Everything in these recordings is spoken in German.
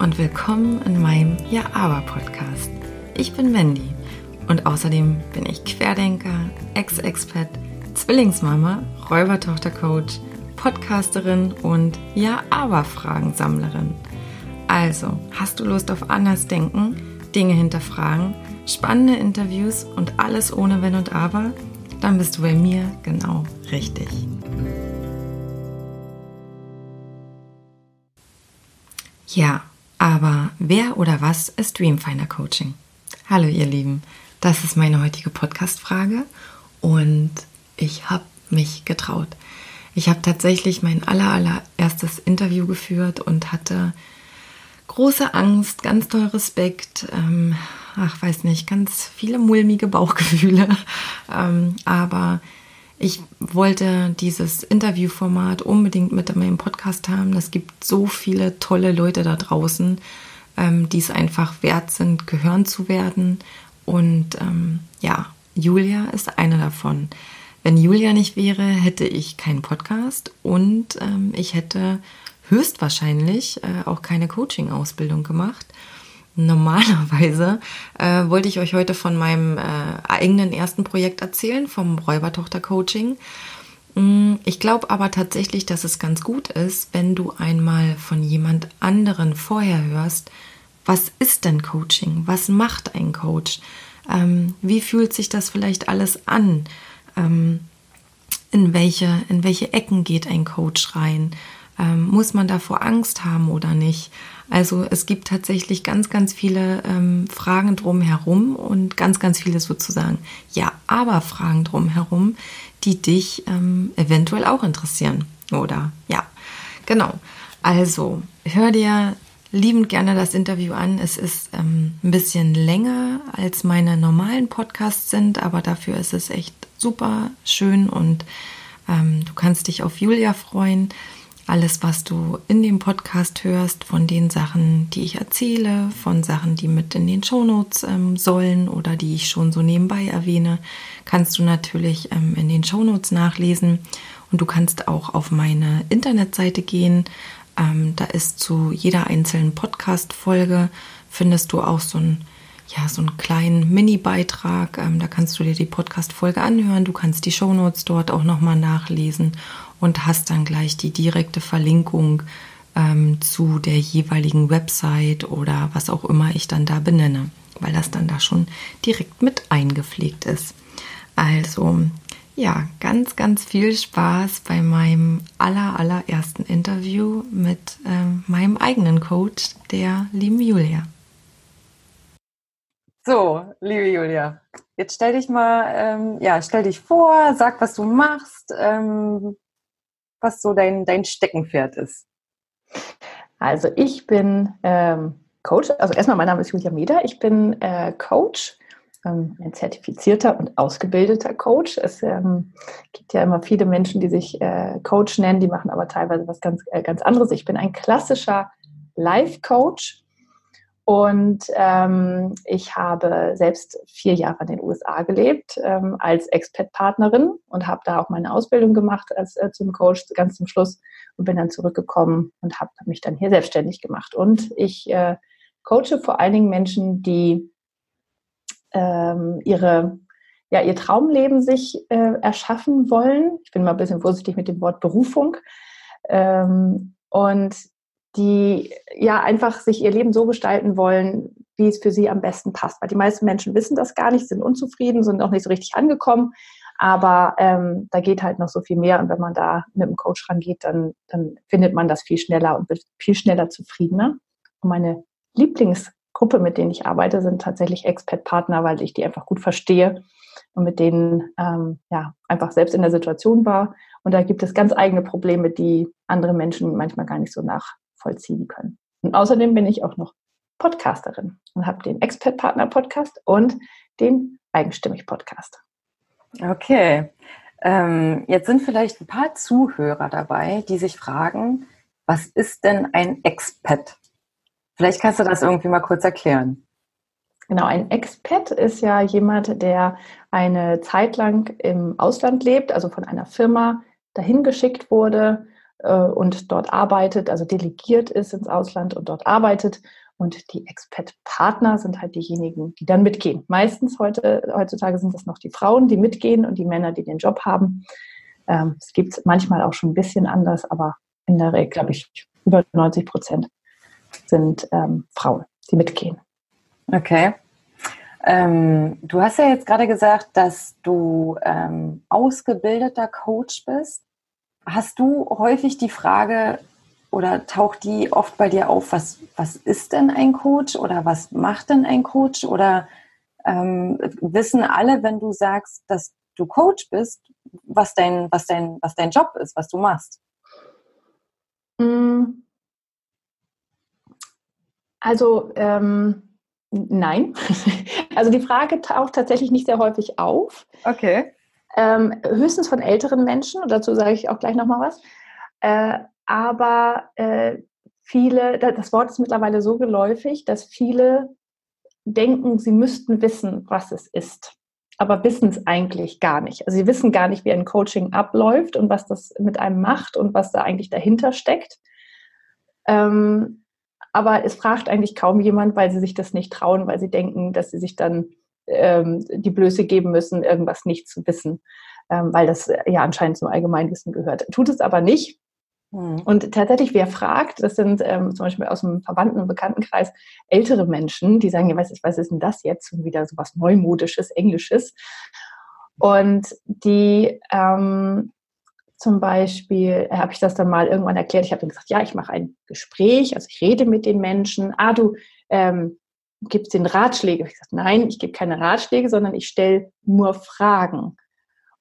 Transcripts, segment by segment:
und willkommen in meinem Ja Aber Podcast. Ich bin Mandy und außerdem bin ich Querdenker, Ex-Expat, Zwillingsmama, Räubertochter-Coach, Podcasterin und Ja Aber Fragensammlerin. Also, hast du Lust auf anders denken, Dinge hinterfragen, spannende Interviews und alles ohne Wenn und Aber? Dann bist du bei mir genau richtig. Ja, aber wer oder was ist Dreamfinder Coaching? Hallo ihr Lieben, das ist meine heutige Podcast-Frage und ich habe mich getraut. Ich habe tatsächlich mein aller, allererstes Interview geführt und hatte große Angst, ganz toll Respekt, ähm, ach weiß nicht, ganz viele mulmige Bauchgefühle, ähm, aber ich wollte dieses Interviewformat unbedingt mit in meinem Podcast haben. Es gibt so viele tolle Leute da draußen, ähm, die es einfach wert sind, gehören zu werden. Und ähm, ja, Julia ist eine davon. Wenn Julia nicht wäre, hätte ich keinen Podcast und ähm, ich hätte höchstwahrscheinlich äh, auch keine Coaching-Ausbildung gemacht. Normalerweise äh, wollte ich euch heute von meinem äh, eigenen ersten Projekt erzählen, vom Räubertochter-Coaching. Mm, ich glaube aber tatsächlich, dass es ganz gut ist, wenn du einmal von jemand anderen vorher hörst, was ist denn Coaching? Was macht ein Coach? Ähm, wie fühlt sich das vielleicht alles an? Ähm, in, welche, in welche Ecken geht ein Coach rein? Ähm, muss man davor Angst haben oder nicht? Also es gibt tatsächlich ganz, ganz viele ähm, Fragen drumherum und ganz, ganz viele sozusagen ja, aber Fragen drumherum, die dich ähm, eventuell auch interessieren. Oder ja, genau. Also hör dir liebend gerne das Interview an. Es ist ähm, ein bisschen länger als meine normalen Podcasts sind, aber dafür ist es echt super schön und ähm, du kannst dich auf Julia freuen alles, was du in dem Podcast hörst, von den Sachen, die ich erzähle, von Sachen, die mit in den Shownotes ähm, sollen oder die ich schon so nebenbei erwähne, kannst du natürlich ähm, in den Shownotes nachlesen. Und du kannst auch auf meine Internetseite gehen. Ähm, da ist zu jeder einzelnen Podcast-Folge findest du auch so ein ja, so einen kleinen Mini-Beitrag. Ähm, da kannst du dir die Podcast-Folge anhören. Du kannst die Shownotes dort auch nochmal nachlesen und hast dann gleich die direkte Verlinkung ähm, zu der jeweiligen Website oder was auch immer ich dann da benenne, weil das dann da schon direkt mit eingepflegt ist. Also ja, ganz, ganz viel Spaß bei meinem aller, allerersten Interview mit ähm, meinem eigenen Coach, der lieben Julia. So, liebe Julia, jetzt stell dich mal, ähm, ja, stell dich vor, sag, was du machst, ähm, was so dein, dein Steckenpferd ist. Also ich bin ähm, Coach, also erstmal mein Name ist Julia Meder, ich bin äh, Coach, ähm, ein zertifizierter und ausgebildeter Coach. Es ähm, gibt ja immer viele Menschen, die sich äh, Coach nennen, die machen aber teilweise was ganz, äh, ganz anderes. Ich bin ein klassischer Life-Coach und ähm, ich habe selbst vier Jahre in den USA gelebt ähm, als Expat-Partnerin und habe da auch meine Ausbildung gemacht als äh, zum Coach ganz zum Schluss und bin dann zurückgekommen und habe mich dann hier selbstständig gemacht. Und ich äh, coache vor allen Dingen Menschen, die ähm, ihre ja, ihr Traumleben sich äh, erschaffen wollen. Ich bin mal ein bisschen vorsichtig mit dem Wort Berufung. Ähm, und die ja einfach sich ihr Leben so gestalten wollen, wie es für sie am besten passt. Weil die meisten Menschen wissen das gar nicht, sind unzufrieden, sind noch nicht so richtig angekommen. Aber ähm, da geht halt noch so viel mehr. Und wenn man da mit dem Coach rangeht, dann, dann findet man das viel schneller und wird viel schneller zufriedener. Und meine Lieblingsgruppe, mit denen ich arbeite, sind tatsächlich Expat-Partner, weil ich die einfach gut verstehe und mit denen ähm, ja einfach selbst in der Situation war. Und da gibt es ganz eigene Probleme, die andere Menschen manchmal gar nicht so nach vollziehen können. Und außerdem bin ich auch noch Podcasterin und habe den Expert-Partner-Podcast und den Eigenstimmig-Podcast. Okay. Ähm, jetzt sind vielleicht ein paar Zuhörer dabei, die sich fragen, was ist denn ein Expat? Vielleicht kannst du das irgendwie mal kurz erklären. Genau, ein Expat ist ja jemand, der eine Zeit lang im Ausland lebt, also von einer Firma dahin geschickt wurde und dort arbeitet, also delegiert ist ins Ausland und dort arbeitet. Und die Expat-Partner sind halt diejenigen, die dann mitgehen. Meistens heute, heutzutage sind das noch die Frauen, die mitgehen und die Männer, die den Job haben. Ähm, es gibt es manchmal auch schon ein bisschen anders, aber in der Regel, glaube ich, über 90 Prozent sind ähm, Frauen, die mitgehen. Okay. Ähm, du hast ja jetzt gerade gesagt, dass du ähm, ausgebildeter Coach bist. Hast du häufig die Frage oder taucht die oft bei dir auf, was, was ist denn ein Coach oder was macht denn ein Coach? Oder ähm, wissen alle, wenn du sagst, dass du Coach bist, was dein, was dein, was dein Job ist, was du machst? Mm. Also ähm, nein. Also die Frage taucht tatsächlich nicht sehr häufig auf. Okay. Ähm, höchstens von älteren Menschen, und dazu sage ich auch gleich nochmal was. Äh, aber äh, viele, das Wort ist mittlerweile so geläufig, dass viele denken, sie müssten wissen, was es ist, aber wissen es eigentlich gar nicht. Also sie wissen gar nicht, wie ein Coaching abläuft und was das mit einem macht und was da eigentlich dahinter steckt. Ähm, aber es fragt eigentlich kaum jemand, weil sie sich das nicht trauen, weil sie denken, dass sie sich dann ähm, die Blöße geben müssen, irgendwas nicht zu wissen, ähm, weil das ja anscheinend zum Allgemeinwissen gehört. Tut es aber nicht. Hm. Und tatsächlich, wer fragt, das sind ähm, zum Beispiel aus dem Verwandten- und Bekanntenkreis ältere Menschen, die sagen, ja, was ist, was ist denn das jetzt? Und wieder so was Neumodisches, Englisches. Und die ähm, zum Beispiel habe ich das dann mal irgendwann erklärt. Ich habe dann gesagt, ja, ich mache ein Gespräch, also ich rede mit den Menschen. Ah, du ähm, gibst den Ratschläge. Ich gesagt, nein, ich gebe keine Ratschläge, sondern ich stelle nur Fragen. Und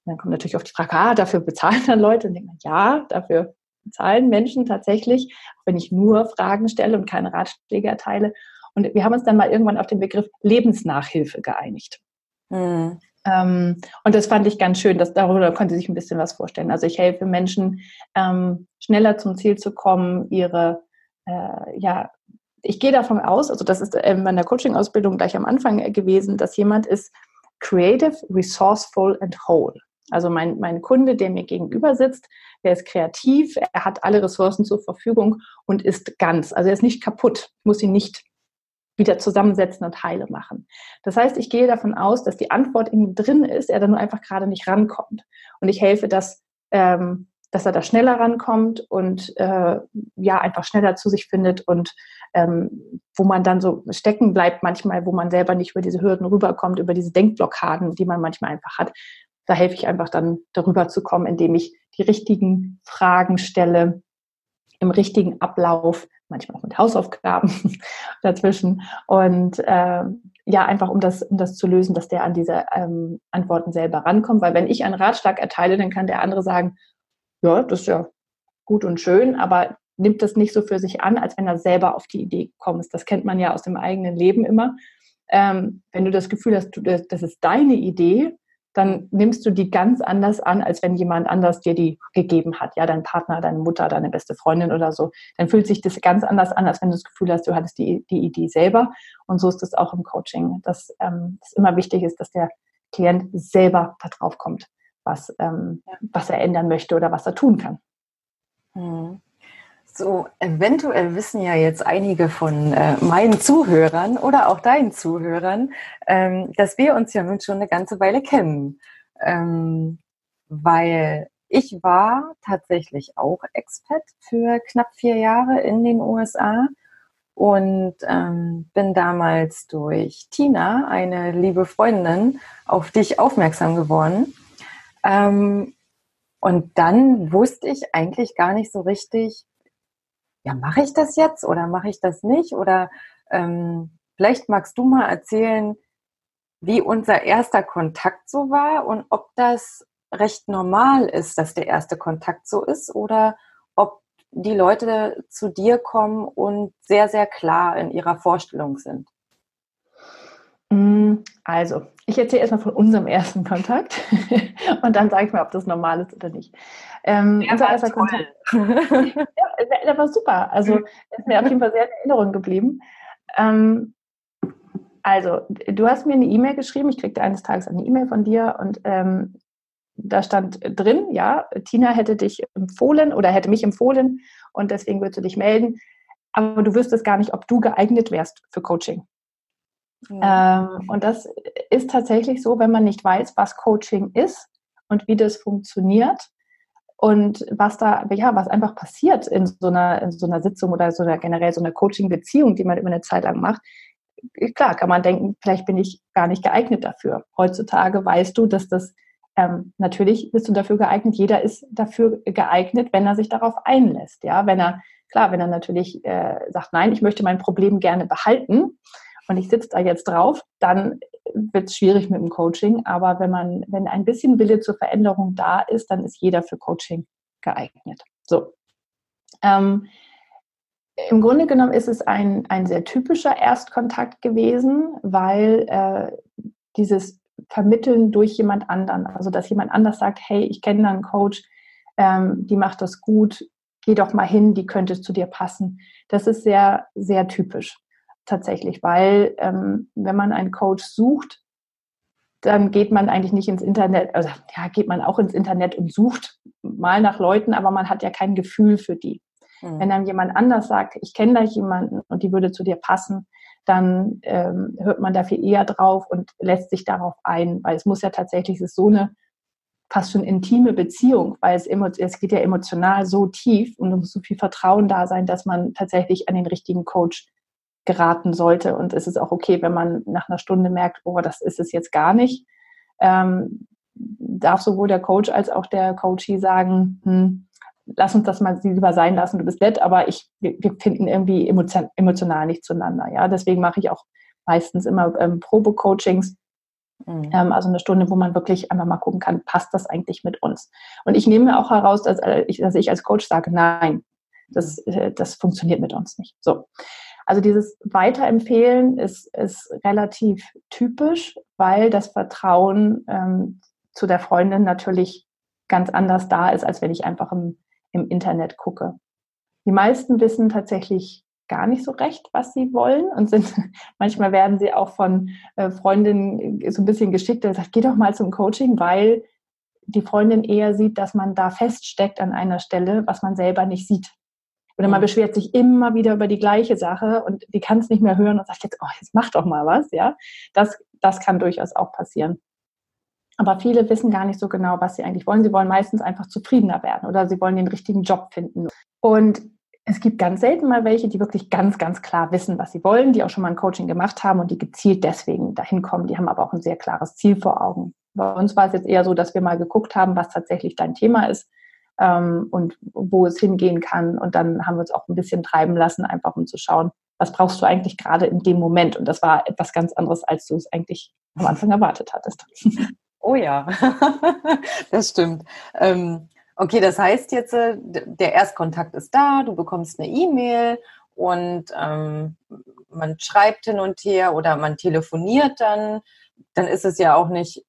dann kommt natürlich auch die Frage, ah, dafür bezahlen dann Leute. Und denkt man, ja, dafür bezahlen Menschen tatsächlich, auch wenn ich nur Fragen stelle und keine Ratschläge erteile. Und wir haben uns dann mal irgendwann auf den Begriff Lebensnachhilfe geeinigt. Mhm. Ähm, und das fand ich ganz schön, dass darüber konnte sich ein bisschen was vorstellen. Also ich helfe Menschen, ähm, schneller zum Ziel zu kommen, ihre, äh, ja, ich gehe davon aus, also das ist in meiner Coaching-Ausbildung gleich am Anfang gewesen, dass jemand ist creative, resourceful and whole. Also mein, mein Kunde, der mir gegenüber sitzt, der ist kreativ, er hat alle Ressourcen zur Verfügung und ist ganz. Also er ist nicht kaputt, muss ihn nicht wieder zusammensetzen und heile machen. Das heißt, ich gehe davon aus, dass die Antwort in ihm drin ist, er dann nur einfach gerade nicht rankommt. Und ich helfe, dass, ähm, dass er da schneller rankommt und äh, ja, einfach schneller zu sich findet und ähm, wo man dann so stecken bleibt manchmal, wo man selber nicht über diese Hürden rüberkommt, über diese Denkblockaden, die man manchmal einfach hat. Da helfe ich einfach dann darüber zu kommen, indem ich die richtigen Fragen stelle, im richtigen Ablauf, manchmal auch mit Hausaufgaben dazwischen. Und äh, ja, einfach um das, um das zu lösen, dass der an diese ähm, Antworten selber rankommt. Weil wenn ich einen Ratschlag erteile, dann kann der andere sagen, ja, das ist ja gut und schön, aber nimmt das nicht so für sich an, als wenn er selber auf die Idee kommt. Das kennt man ja aus dem eigenen Leben immer. Ähm, wenn du das Gefühl hast, du, das ist deine Idee, dann nimmst du die ganz anders an, als wenn jemand anders dir die gegeben hat. Ja, dein Partner, deine Mutter, deine beste Freundin oder so. Dann fühlt sich das ganz anders an, als wenn du das Gefühl hast, du hattest die, die Idee selber. Und so ist es auch im Coaching, dass ähm, es immer wichtig ist, dass der Klient selber da drauf kommt, was, ähm, was er ändern möchte oder was er tun kann. Mhm. So, eventuell wissen ja jetzt einige von äh, meinen Zuhörern oder auch deinen Zuhörern, ähm, dass wir uns ja nun schon eine ganze Weile kennen. Ähm, weil ich war tatsächlich auch Expat für knapp vier Jahre in den USA und ähm, bin damals durch Tina, eine liebe Freundin, auf dich aufmerksam geworden. Ähm, und dann wusste ich eigentlich gar nicht so richtig, ja, mache ich das jetzt oder mache ich das nicht? Oder ähm, vielleicht magst du mal erzählen, wie unser erster Kontakt so war und ob das recht normal ist, dass der erste Kontakt so ist oder ob die Leute zu dir kommen und sehr, sehr klar in ihrer Vorstellung sind. Also, ich erzähle erstmal von unserem ersten Kontakt und dann sage ich mal, ob das normal ist oder nicht. Ähm, unser erster toll. Kontakt. ja, der war super. Also, mhm. ist mir auf jeden Fall sehr in Erinnerung geblieben. Ähm, also, du hast mir eine E-Mail geschrieben. Ich kriegte eines Tages eine E-Mail von dir und ähm, da stand drin, ja, Tina hätte dich empfohlen oder hätte mich empfohlen und deswegen würdest du dich melden. Aber du wüsstest gar nicht, ob du geeignet wärst für Coaching. Ähm, und das ist tatsächlich so, wenn man nicht weiß, was Coaching ist und wie das funktioniert und was da, ja, was einfach passiert in so einer, in so einer Sitzung oder so einer generell so einer Coaching-Beziehung, die man über eine Zeit lang macht, klar kann man denken, vielleicht bin ich gar nicht geeignet dafür. Heutzutage weißt du, dass das ähm, natürlich bist du dafür geeignet. Jeder ist dafür geeignet, wenn er sich darauf einlässt. Ja, wenn er klar, wenn er natürlich äh, sagt, nein, ich möchte mein Problem gerne behalten und ich sitze da jetzt drauf, dann wird es schwierig mit dem Coaching. Aber wenn man, wenn ein bisschen Wille zur Veränderung da ist, dann ist jeder für Coaching geeignet. So. Ähm, im Grunde genommen ist es ein, ein sehr typischer Erstkontakt gewesen, weil äh, dieses Vermitteln durch jemand anderen, also dass jemand anders sagt, hey, ich kenne da einen Coach, ähm, die macht das gut, geh doch mal hin, die könnte zu dir passen. Das ist sehr, sehr typisch tatsächlich, weil ähm, wenn man einen Coach sucht, dann geht man eigentlich nicht ins Internet, also ja, geht man auch ins Internet und sucht mal nach Leuten, aber man hat ja kein Gefühl für die. Mhm. Wenn dann jemand anders sagt, ich kenne da jemanden und die würde zu dir passen, dann ähm, hört man da viel eher drauf und lässt sich darauf ein, weil es muss ja tatsächlich, es ist so eine fast schon intime Beziehung, weil es, es geht ja emotional so tief und es muss so viel Vertrauen da sein, dass man tatsächlich an den richtigen Coach geraten sollte. Und es ist auch okay, wenn man nach einer Stunde merkt, oh, das ist es jetzt gar nicht. Ähm, darf sowohl der Coach als auch der Coachee sagen, hm, lass uns das mal lieber sein lassen, du bist nett, aber ich, wir, finden irgendwie emotion, emotional nicht zueinander. Ja, deswegen mache ich auch meistens immer ähm, Probe-Coachings, mhm. ähm, also eine Stunde, wo man wirklich einmal mal gucken kann, passt das eigentlich mit uns? Und ich nehme mir auch heraus, dass äh, ich, dass ich als Coach sage, nein, das, äh, das funktioniert mit uns nicht. So. Also dieses Weiterempfehlen ist, ist relativ typisch, weil das Vertrauen ähm, zu der Freundin natürlich ganz anders da ist, als wenn ich einfach im im Internet gucke. Die meisten wissen tatsächlich gar nicht so recht, was sie wollen und sind manchmal werden sie auch von äh, Freundinnen so ein bisschen geschickt und sagt, geh doch mal zum Coaching, weil die Freundin eher sieht, dass man da feststeckt an einer Stelle, was man selber nicht sieht. Oder man mhm. beschwert sich immer wieder über die gleiche Sache und die kann es nicht mehr hören und sagt jetzt, oh, jetzt mach doch mal was, ja. Das, das kann durchaus auch passieren. Aber viele wissen gar nicht so genau, was sie eigentlich wollen. Sie wollen meistens einfach zufriedener werden oder sie wollen den richtigen Job finden. Und es gibt ganz selten mal welche, die wirklich ganz, ganz klar wissen, was sie wollen, die auch schon mal ein Coaching gemacht haben und die gezielt deswegen dahin kommen. Die haben aber auch ein sehr klares Ziel vor Augen. Bei uns war es jetzt eher so, dass wir mal geguckt haben, was tatsächlich dein Thema ist ähm, und wo es hingehen kann. Und dann haben wir uns auch ein bisschen treiben lassen, einfach um zu schauen, was brauchst du eigentlich gerade in dem Moment. Und das war etwas ganz anderes, als du es eigentlich am Anfang erwartet hattest. Oh ja, das stimmt. Ähm, okay, das heißt jetzt, äh, der Erstkontakt ist da, du bekommst eine E-Mail und ähm, man schreibt hin und her oder man telefoniert dann. Dann ist es ja auch nicht,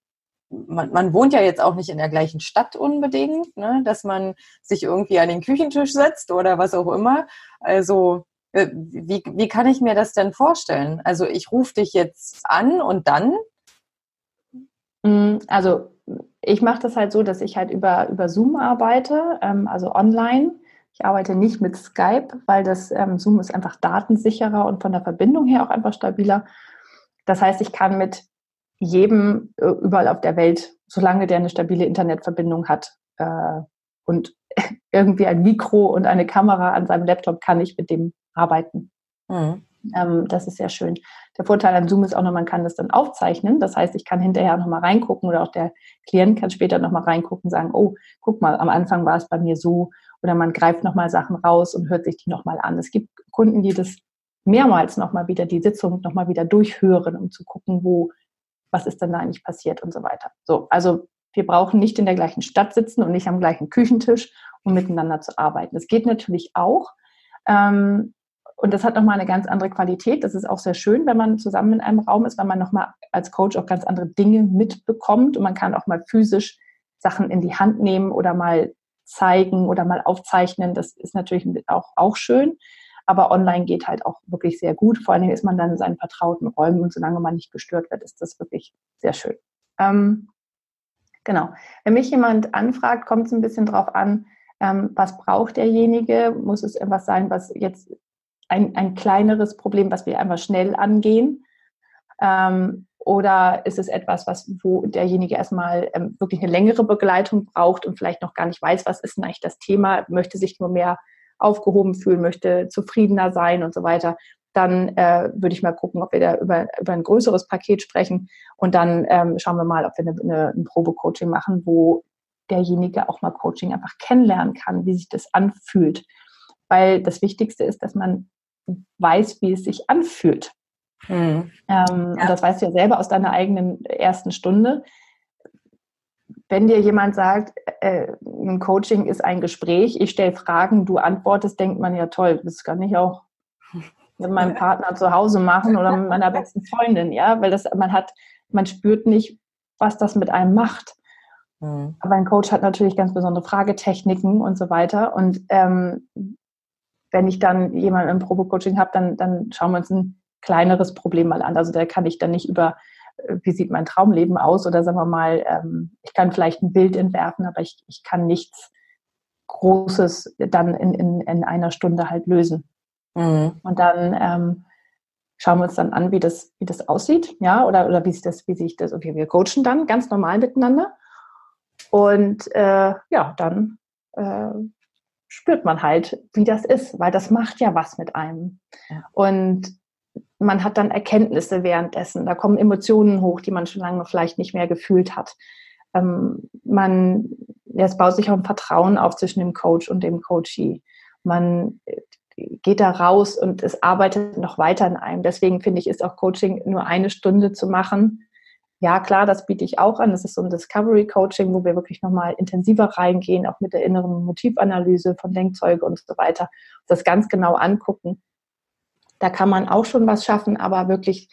man, man wohnt ja jetzt auch nicht in der gleichen Stadt unbedingt, ne, dass man sich irgendwie an den Küchentisch setzt oder was auch immer. Also äh, wie, wie kann ich mir das denn vorstellen? Also ich rufe dich jetzt an und dann Mm, also ich mache das halt so, dass ich halt über, über Zoom arbeite, ähm, also online. Ich arbeite nicht mit Skype, weil das ähm, Zoom ist einfach datensicherer und von der Verbindung her auch einfach stabiler. Das heißt, ich kann mit jedem äh, überall auf der Welt, solange der eine stabile Internetverbindung hat äh, und irgendwie ein Mikro und eine Kamera an seinem Laptop, kann ich mit dem arbeiten. Mhm. Ähm, das ist sehr schön. Der Vorteil an Zoom ist auch noch, man kann das dann aufzeichnen. Das heißt, ich kann hinterher nochmal reingucken oder auch der Klient kann später nochmal reingucken und sagen, oh, guck mal, am Anfang war es bei mir so. Oder man greift nochmal Sachen raus und hört sich die nochmal an. Es gibt Kunden, die das mehrmals nochmal wieder, die Sitzung nochmal wieder durchhören, um zu gucken, wo, was ist denn da eigentlich passiert und so weiter. So, also wir brauchen nicht in der gleichen Stadt sitzen und nicht am gleichen Küchentisch, um miteinander zu arbeiten. Das geht natürlich auch. Ähm, und das hat nochmal eine ganz andere Qualität. Das ist auch sehr schön, wenn man zusammen in einem Raum ist, weil man nochmal als Coach auch ganz andere Dinge mitbekommt und man kann auch mal physisch Sachen in die Hand nehmen oder mal zeigen oder mal aufzeichnen. Das ist natürlich auch, auch schön. Aber online geht halt auch wirklich sehr gut. Vor allen Dingen ist man dann in seinen vertrauten Räumen und solange man nicht gestört wird, ist das wirklich sehr schön. Ähm, Genau. Wenn mich jemand anfragt, kommt es ein bisschen drauf an, ähm, was braucht derjenige? Muss es etwas sein, was jetzt ein, ein kleineres Problem, was wir einfach schnell angehen? Ähm, oder ist es etwas, was, wo derjenige erstmal ähm, wirklich eine längere Begleitung braucht und vielleicht noch gar nicht weiß, was ist denn eigentlich das Thema, möchte sich nur mehr aufgehoben fühlen, möchte zufriedener sein und so weiter, dann äh, würde ich mal gucken, ob wir da über, über ein größeres Paket sprechen und dann ähm, schauen wir mal, ob wir eine, eine, ein Probecoaching machen, wo derjenige auch mal Coaching einfach kennenlernen kann, wie sich das anfühlt. Weil das Wichtigste ist, dass man weiß, wie es sich anfühlt. Mhm. Ähm, ja. Und das weißt du ja selber aus deiner eigenen ersten Stunde. Wenn dir jemand sagt, äh, ein Coaching ist ein Gespräch, ich stelle Fragen, du antwortest, denkt man ja toll, das kann ich auch mit meinem Partner zu Hause machen oder mit meiner besten Freundin, ja, weil das man hat, man spürt nicht, was das mit einem macht. Mhm. Aber ein Coach hat natürlich ganz besondere Fragetechniken und so weiter. Und ähm, wenn ich dann jemanden im Probecoaching habe, dann, dann schauen wir uns ein kleineres Problem mal an. Also da kann ich dann nicht über, wie sieht mein Traumleben aus oder sagen wir mal, ähm, ich kann vielleicht ein Bild entwerfen, aber ich, ich kann nichts Großes dann in, in, in einer Stunde halt lösen. Mhm. Und dann ähm, schauen wir uns dann an, wie das, wie das aussieht, ja, oder, oder wie sich das, wie sich das, okay, wir coachen dann ganz normal miteinander. Und äh, ja, dann äh, spürt man halt, wie das ist, weil das macht ja was mit einem. Ja. Und man hat dann Erkenntnisse währenddessen. Da kommen Emotionen hoch, die man schon lange vielleicht nicht mehr gefühlt hat. Ähm, man, es baut sich auch ein Vertrauen auf zwischen dem Coach und dem Coachee. Man äh, geht da raus und es arbeitet noch weiter in einem. Deswegen finde ich, ist auch Coaching nur eine Stunde zu machen. Ja, klar, das biete ich auch an. Das ist so ein Discovery Coaching, wo wir wirklich nochmal intensiver reingehen, auch mit der inneren Motivanalyse von Denkzeuge und so weiter. Das ganz genau angucken. Da kann man auch schon was schaffen, aber wirklich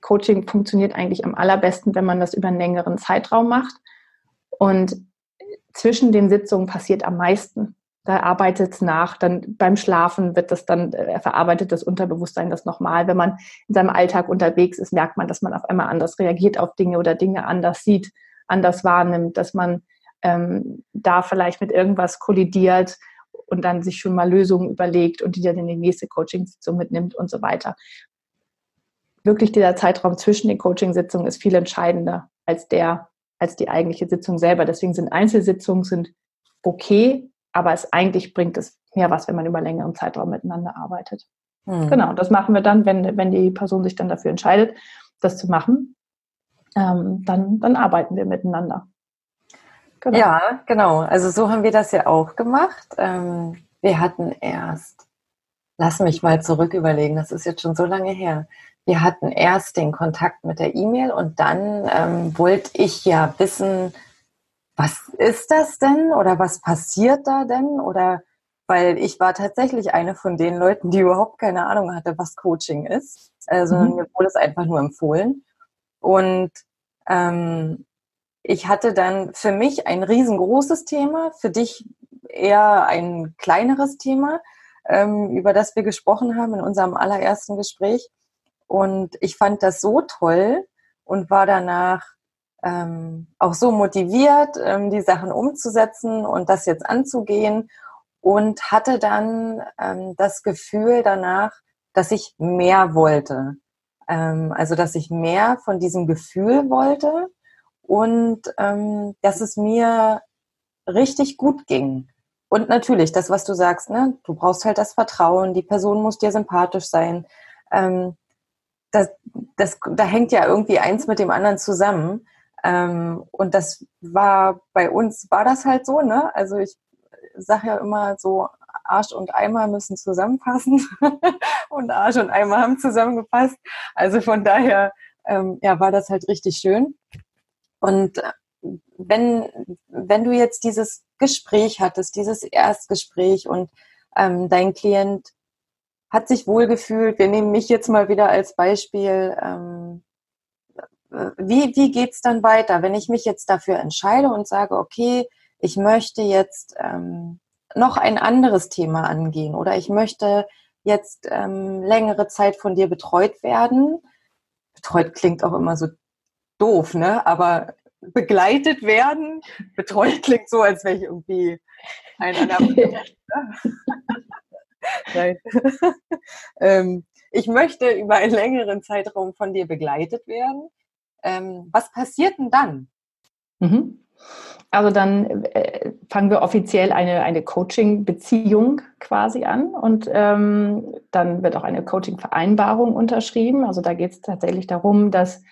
Coaching funktioniert eigentlich am allerbesten, wenn man das über einen längeren Zeitraum macht. Und zwischen den Sitzungen passiert am meisten da arbeitet es nach, dann beim Schlafen wird das dann, äh, verarbeitet das Unterbewusstsein das nochmal. Wenn man in seinem Alltag unterwegs ist, merkt man, dass man auf einmal anders reagiert auf Dinge oder Dinge anders sieht, anders wahrnimmt, dass man ähm, da vielleicht mit irgendwas kollidiert und dann sich schon mal Lösungen überlegt und die dann in die nächste Coaching-Sitzung mitnimmt und so weiter. Wirklich dieser Zeitraum zwischen den Coaching-Sitzungen ist viel entscheidender als der, als die eigentliche Sitzung selber. Deswegen sind Einzelsitzungen sind okay, aber es eigentlich bringt es mehr was, wenn man über längeren Zeitraum miteinander arbeitet. Mhm. Genau, das machen wir dann, wenn, wenn die Person sich dann dafür entscheidet, das zu machen. Ähm, dann, dann arbeiten wir miteinander. Genau. Ja, genau. Also so haben wir das ja auch gemacht. Ähm, wir hatten erst, lass mich mal zurück überlegen, das ist jetzt schon so lange her. Wir hatten erst den Kontakt mit der E-Mail und dann ähm, wollte ich ja wissen, was ist das denn oder was passiert da denn? Oder weil ich war tatsächlich eine von den Leuten, die überhaupt keine Ahnung hatte, was Coaching ist, sondern mhm. mir wurde es einfach nur empfohlen. Und ähm, ich hatte dann für mich ein riesengroßes Thema, für dich eher ein kleineres Thema, ähm, über das wir gesprochen haben in unserem allerersten Gespräch. Und ich fand das so toll und war danach ähm, auch so motiviert, ähm, die Sachen umzusetzen und das jetzt anzugehen und hatte dann ähm, das Gefühl danach, dass ich mehr wollte. Ähm, also, dass ich mehr von diesem Gefühl wollte und ähm, dass es mir richtig gut ging. Und natürlich, das, was du sagst, ne, du brauchst halt das Vertrauen, die Person muss dir sympathisch sein. Ähm, das, das, da hängt ja irgendwie eins mit dem anderen zusammen. Ähm, und das war bei uns, war das halt so, ne? Also ich sage ja immer so, Arsch und Eimer müssen zusammenpassen und Arsch und Eimer haben zusammengepasst. Also von daher ähm, ja, war das halt richtig schön. Und äh, wenn, wenn du jetzt dieses Gespräch hattest, dieses Erstgespräch und ähm, dein Klient hat sich wohlgefühlt, wir nehmen mich jetzt mal wieder als Beispiel, ähm, wie, wie geht es dann weiter, wenn ich mich jetzt dafür entscheide und sage, okay, ich möchte jetzt ähm, noch ein anderes Thema angehen oder ich möchte jetzt ähm, längere Zeit von dir betreut werden. Betreut klingt auch immer so doof, ne? Aber begleitet werden. Betreut klingt so, als wäre ich irgendwie ein Nein. ähm, ich möchte über einen längeren Zeitraum von dir begleitet werden. Ähm, was passiert denn dann? Mhm. Also dann äh, fangen wir offiziell eine, eine Coaching-Beziehung quasi an und ähm, dann wird auch eine Coaching-Vereinbarung unterschrieben. Also da geht es tatsächlich darum, dass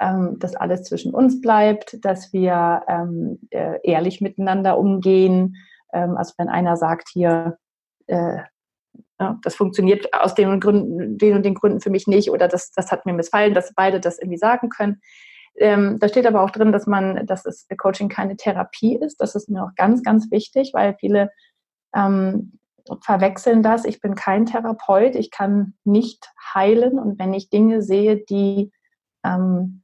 ähm, das alles zwischen uns bleibt, dass wir ähm, äh, ehrlich miteinander umgehen. Ähm, also wenn einer sagt hier, äh, ja, das funktioniert aus den, Gründen, den und den Gründen für mich nicht oder das, das hat mir missfallen, dass beide das irgendwie sagen können. Ähm, da steht aber auch drin, dass man, dass das Coaching keine Therapie ist. Das ist mir auch ganz, ganz wichtig, weil viele ähm, verwechseln das. Ich bin kein Therapeut, ich kann nicht heilen und wenn ich Dinge sehe, die, ähm,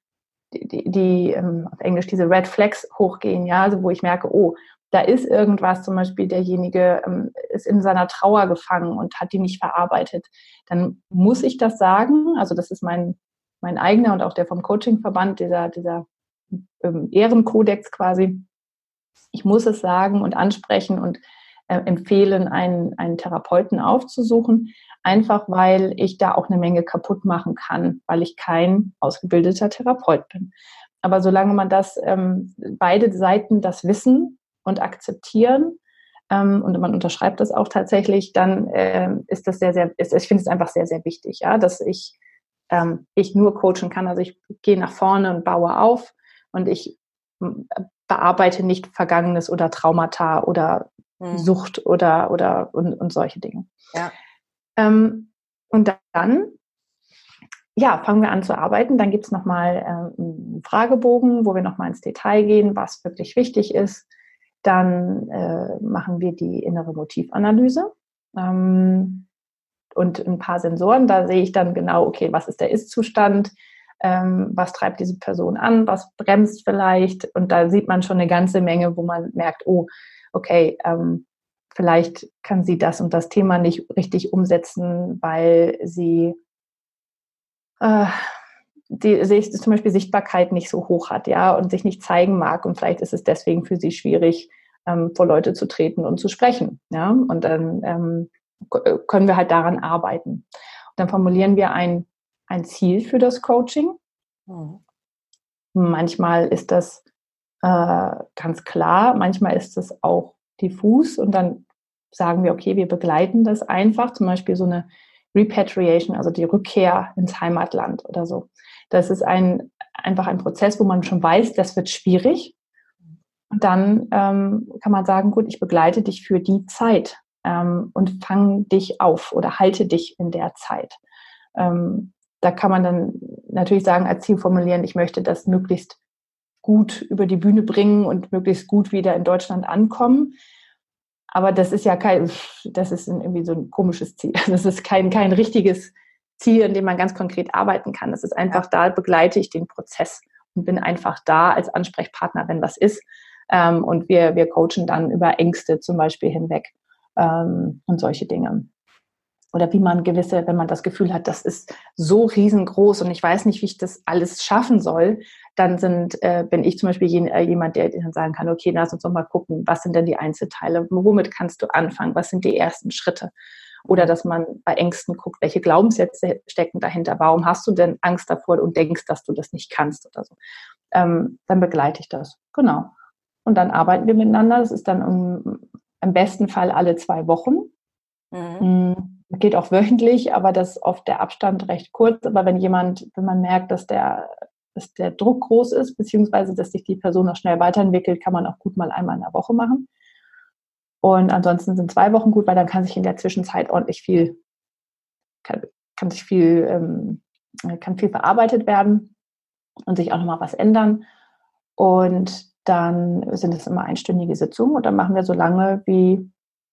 die, die, ähm, auf Englisch diese Red Flags hochgehen, ja, also wo ich merke, oh, da ist irgendwas, zum Beispiel derjenige ähm, ist in seiner Trauer gefangen und hat die nicht verarbeitet, dann muss ich das sagen. Also das ist mein mein eigener und auch der vom Coachingverband, dieser, dieser ähm, Ehrenkodex quasi. Ich muss es sagen und ansprechen und äh, empfehlen, einen, einen Therapeuten aufzusuchen, einfach weil ich da auch eine Menge kaputt machen kann, weil ich kein ausgebildeter Therapeut bin. Aber solange man das, ähm, beide Seiten das wissen und akzeptieren, ähm, und man unterschreibt das auch tatsächlich, dann äh, ist das sehr, sehr, ist, ich finde es einfach sehr, sehr wichtig, ja, dass ich ähm, ich nur coachen kann. Also ich gehe nach vorne und baue auf und ich bearbeite nicht Vergangenes oder Traumata oder mhm. Sucht oder, oder und, und solche Dinge. Ja. Ähm, und dann ja, fangen wir an zu arbeiten. Dann gibt es nochmal ähm, einen Fragebogen, wo wir nochmal ins Detail gehen, was wirklich wichtig ist. Dann äh, machen wir die innere Motivanalyse. Ähm, und ein paar Sensoren. Da sehe ich dann genau, okay, was ist der Ist-Zustand, ähm, was treibt diese Person an, was bremst vielleicht. Und da sieht man schon eine ganze Menge, wo man merkt, oh, okay, ähm, vielleicht kann sie das und das Thema nicht richtig umsetzen, weil sie äh, die, die zum Beispiel Sichtbarkeit nicht so hoch hat, ja, und sich nicht zeigen mag. Und vielleicht ist es deswegen für sie schwierig, ähm, vor Leute zu treten und zu sprechen. Ja, und dann ähm, äh, können wir halt daran arbeiten. Und dann formulieren wir ein, ein Ziel für das Coaching. Mhm. Manchmal ist das äh, ganz klar, manchmal ist es auch diffus und dann sagen wir, okay, wir begleiten das einfach, zum Beispiel so eine Repatriation, also die Rückkehr ins Heimatland oder so. Das ist ein, einfach ein Prozess, wo man schon weiß, das wird schwierig. Und dann ähm, kann man sagen, gut, ich begleite dich für die Zeit ähm, und fang dich auf oder halte dich in der Zeit. Ähm, da kann man dann natürlich sagen, als Ziel formulieren, ich möchte das möglichst gut über die Bühne bringen und möglichst gut wieder in Deutschland ankommen. Aber das ist ja kein, das ist irgendwie so ein komisches Ziel. Das ist kein, kein richtiges Ziel, in dem man ganz konkret arbeiten kann. Das ist einfach, da begleite ich den Prozess und bin einfach da als Ansprechpartner, wenn was ist. Ähm, und wir, wir coachen dann über Ängste zum Beispiel hinweg ähm, und solche Dinge. Oder wie man gewisse, wenn man das Gefühl hat, das ist so riesengroß und ich weiß nicht, wie ich das alles schaffen soll, dann sind, äh, bin ich zum Beispiel äh, jemand, der dann sagen kann, okay, lass uns doch mal gucken, was sind denn die Einzelteile, womit kannst du anfangen, was sind die ersten Schritte? Oder dass man bei Ängsten guckt, welche Glaubenssätze stecken dahinter, warum hast du denn Angst davor und denkst, dass du das nicht kannst oder so. Ähm, dann begleite ich das. Genau. Und dann arbeiten wir miteinander. Das ist dann um, im besten Fall alle zwei Wochen. Mhm. Geht auch wöchentlich, aber das ist oft der Abstand recht kurz. Aber wenn jemand, wenn man merkt, dass der, dass der Druck groß ist, beziehungsweise dass sich die Person noch schnell weiterentwickelt, kann man auch gut mal einmal in der Woche machen. Und ansonsten sind zwei Wochen gut, weil dann kann sich in der Zwischenzeit ordentlich viel, kann, kann sich viel, ähm, kann viel verarbeitet werden und sich auch nochmal was ändern. Und dann sind es immer einstündige Sitzungen und dann machen wir so lange, wie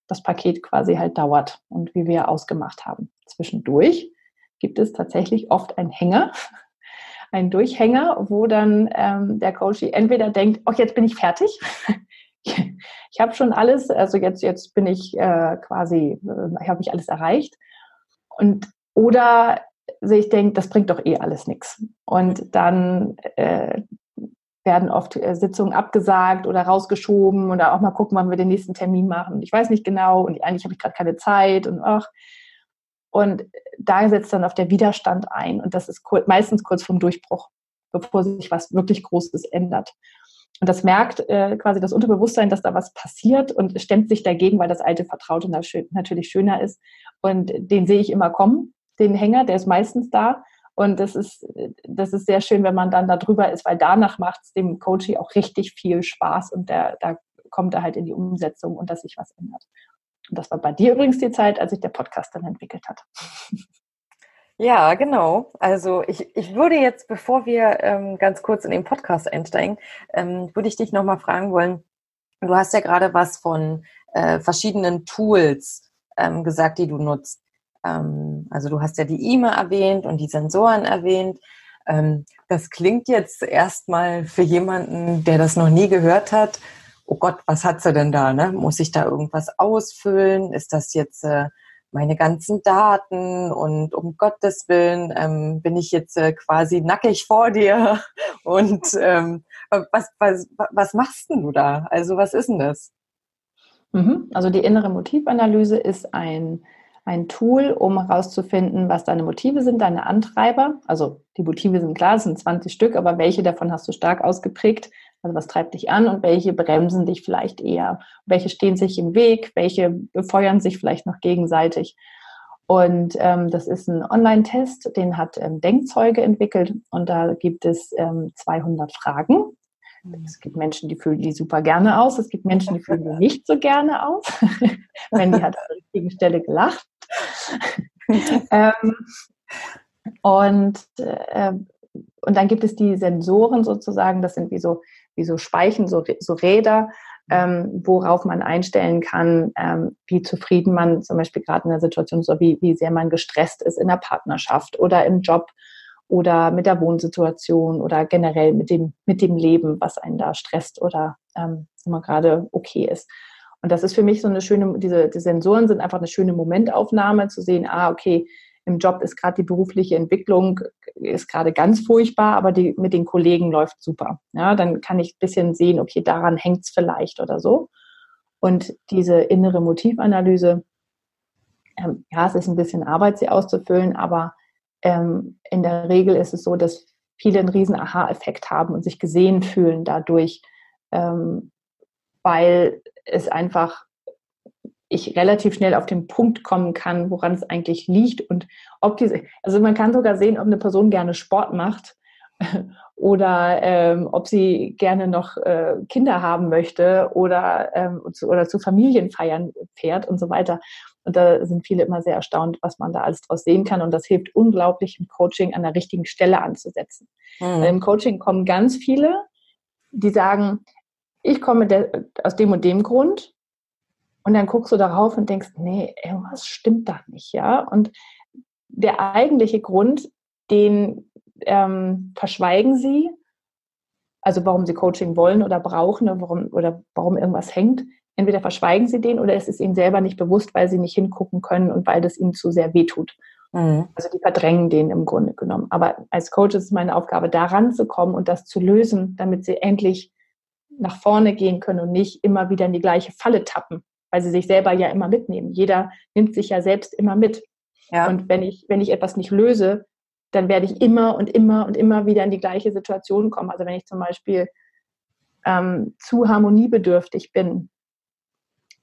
das Paket quasi halt dauert und wie wir ausgemacht haben. Zwischendurch gibt es tatsächlich oft einen Hänger, einen Durchhänger, wo dann ähm, der Coach entweder denkt, oh, jetzt bin ich fertig, ich habe schon alles, also jetzt, jetzt bin ich äh, quasi, äh, habe ich alles erreicht. Und oder sich denkt, das bringt doch eh alles nichts. Und dann äh, werden oft äh, Sitzungen abgesagt oder rausgeschoben oder auch mal gucken, wann wir den nächsten Termin machen. Ich weiß nicht genau und eigentlich habe ich gerade keine Zeit und ach. Und da setzt dann auf der Widerstand ein und das ist meistens kurz vorm Durchbruch, bevor sich was wirklich Großes ändert. Und das merkt äh, quasi das Unterbewusstsein, dass da was passiert und stemmt sich dagegen, weil das alte Vertraute natürlich schöner ist. Und den sehe ich immer kommen, den Hänger, der ist meistens da. Und das ist, das ist sehr schön, wenn man dann da drüber ist, weil danach macht es dem Coaching auch richtig viel Spaß und der, da kommt er halt in die Umsetzung und dass sich was ändert. Und das war bei dir übrigens die Zeit, als sich der Podcast dann entwickelt hat. Ja, genau. Also ich, ich würde jetzt, bevor wir ähm, ganz kurz in den Podcast einsteigen, ähm, würde ich dich nochmal fragen wollen. Du hast ja gerade was von äh, verschiedenen Tools ähm, gesagt, die du nutzt. Ähm, also du hast ja die IMA erwähnt und die Sensoren erwähnt. Ähm, das klingt jetzt erstmal für jemanden, der das noch nie gehört hat. Oh Gott, was hat sie denn da? Ne? Muss ich da irgendwas ausfüllen? Ist das jetzt äh, meine ganzen Daten und um Gottes Willen ähm, bin ich jetzt äh, quasi nackig vor dir und ähm, was, was, was machst denn du da? Also was ist denn das? Mhm. Also die innere Motivanalyse ist ein, ein Tool, um herauszufinden, was deine Motive sind, deine Antreiber. Also die Motive sind klar, es sind 20 Stück, aber welche davon hast du stark ausgeprägt? Also was treibt dich an und welche bremsen dich vielleicht eher? Welche stehen sich im Weg? Welche befeuern sich vielleicht noch gegenseitig? Und ähm, das ist ein Online-Test, den hat ähm, Denkzeuge entwickelt und da gibt es ähm, 200 Fragen. Es gibt Menschen, die füllen die super gerne aus. Es gibt Menschen, die füllen die nicht so gerne aus. Wenn die hat an der richtigen Stelle gelacht. ähm, und, äh, und dann gibt es die Sensoren sozusagen, das sind wie so wie so Speichen, so, so Räder, ähm, worauf man einstellen kann, ähm, wie zufrieden man zum Beispiel gerade in der Situation, so wie, wie sehr man gestresst ist in der Partnerschaft oder im Job oder mit der Wohnsituation oder generell mit dem, mit dem Leben, was einen da stresst oder ähm, immer gerade okay ist. Und das ist für mich so eine schöne, diese die Sensoren sind einfach eine schöne Momentaufnahme, zu sehen, ah, okay, im Job ist gerade die berufliche Entwicklung ist gerade ganz furchtbar, aber die mit den Kollegen läuft super. Ja, dann kann ich ein bisschen sehen, okay, daran hängt es vielleicht oder so. Und diese innere Motivanalyse, ähm, ja, es ist ein bisschen Arbeit, sie auszufüllen, aber ähm, in der Regel ist es so, dass viele einen riesen Aha-Effekt haben und sich gesehen fühlen dadurch, ähm, weil es einfach ich relativ schnell auf den Punkt kommen kann, woran es eigentlich liegt und ob diese, also man kann sogar sehen, ob eine Person gerne Sport macht oder ähm, ob sie gerne noch äh, Kinder haben möchte oder, ähm, zu, oder zu Familienfeiern fährt und so weiter. Und da sind viele immer sehr erstaunt, was man da alles draus sehen kann. Und das hilft unglaublich, im Coaching an der richtigen Stelle anzusetzen. Mhm. Im Coaching kommen ganz viele, die sagen, ich komme aus dem und dem Grund und dann guckst du darauf und denkst, nee, irgendwas stimmt da nicht, ja. Und der eigentliche Grund, den ähm, verschweigen sie, also warum sie Coaching wollen oder brauchen oder warum, oder warum irgendwas hängt. Entweder verschweigen sie den oder es ist ihnen selber nicht bewusst, weil sie nicht hingucken können und weil das ihnen zu sehr wehtut. Mhm. Also die verdrängen den im Grunde genommen. Aber als Coach ist es meine Aufgabe, da ranzukommen und das zu lösen, damit sie endlich nach vorne gehen können und nicht immer wieder in die gleiche Falle tappen weil sie sich selber ja immer mitnehmen. Jeder nimmt sich ja selbst immer mit. Ja. Und wenn ich, wenn ich etwas nicht löse, dann werde ich immer und immer und immer wieder in die gleiche Situation kommen. Also wenn ich zum Beispiel ähm, zu harmoniebedürftig bin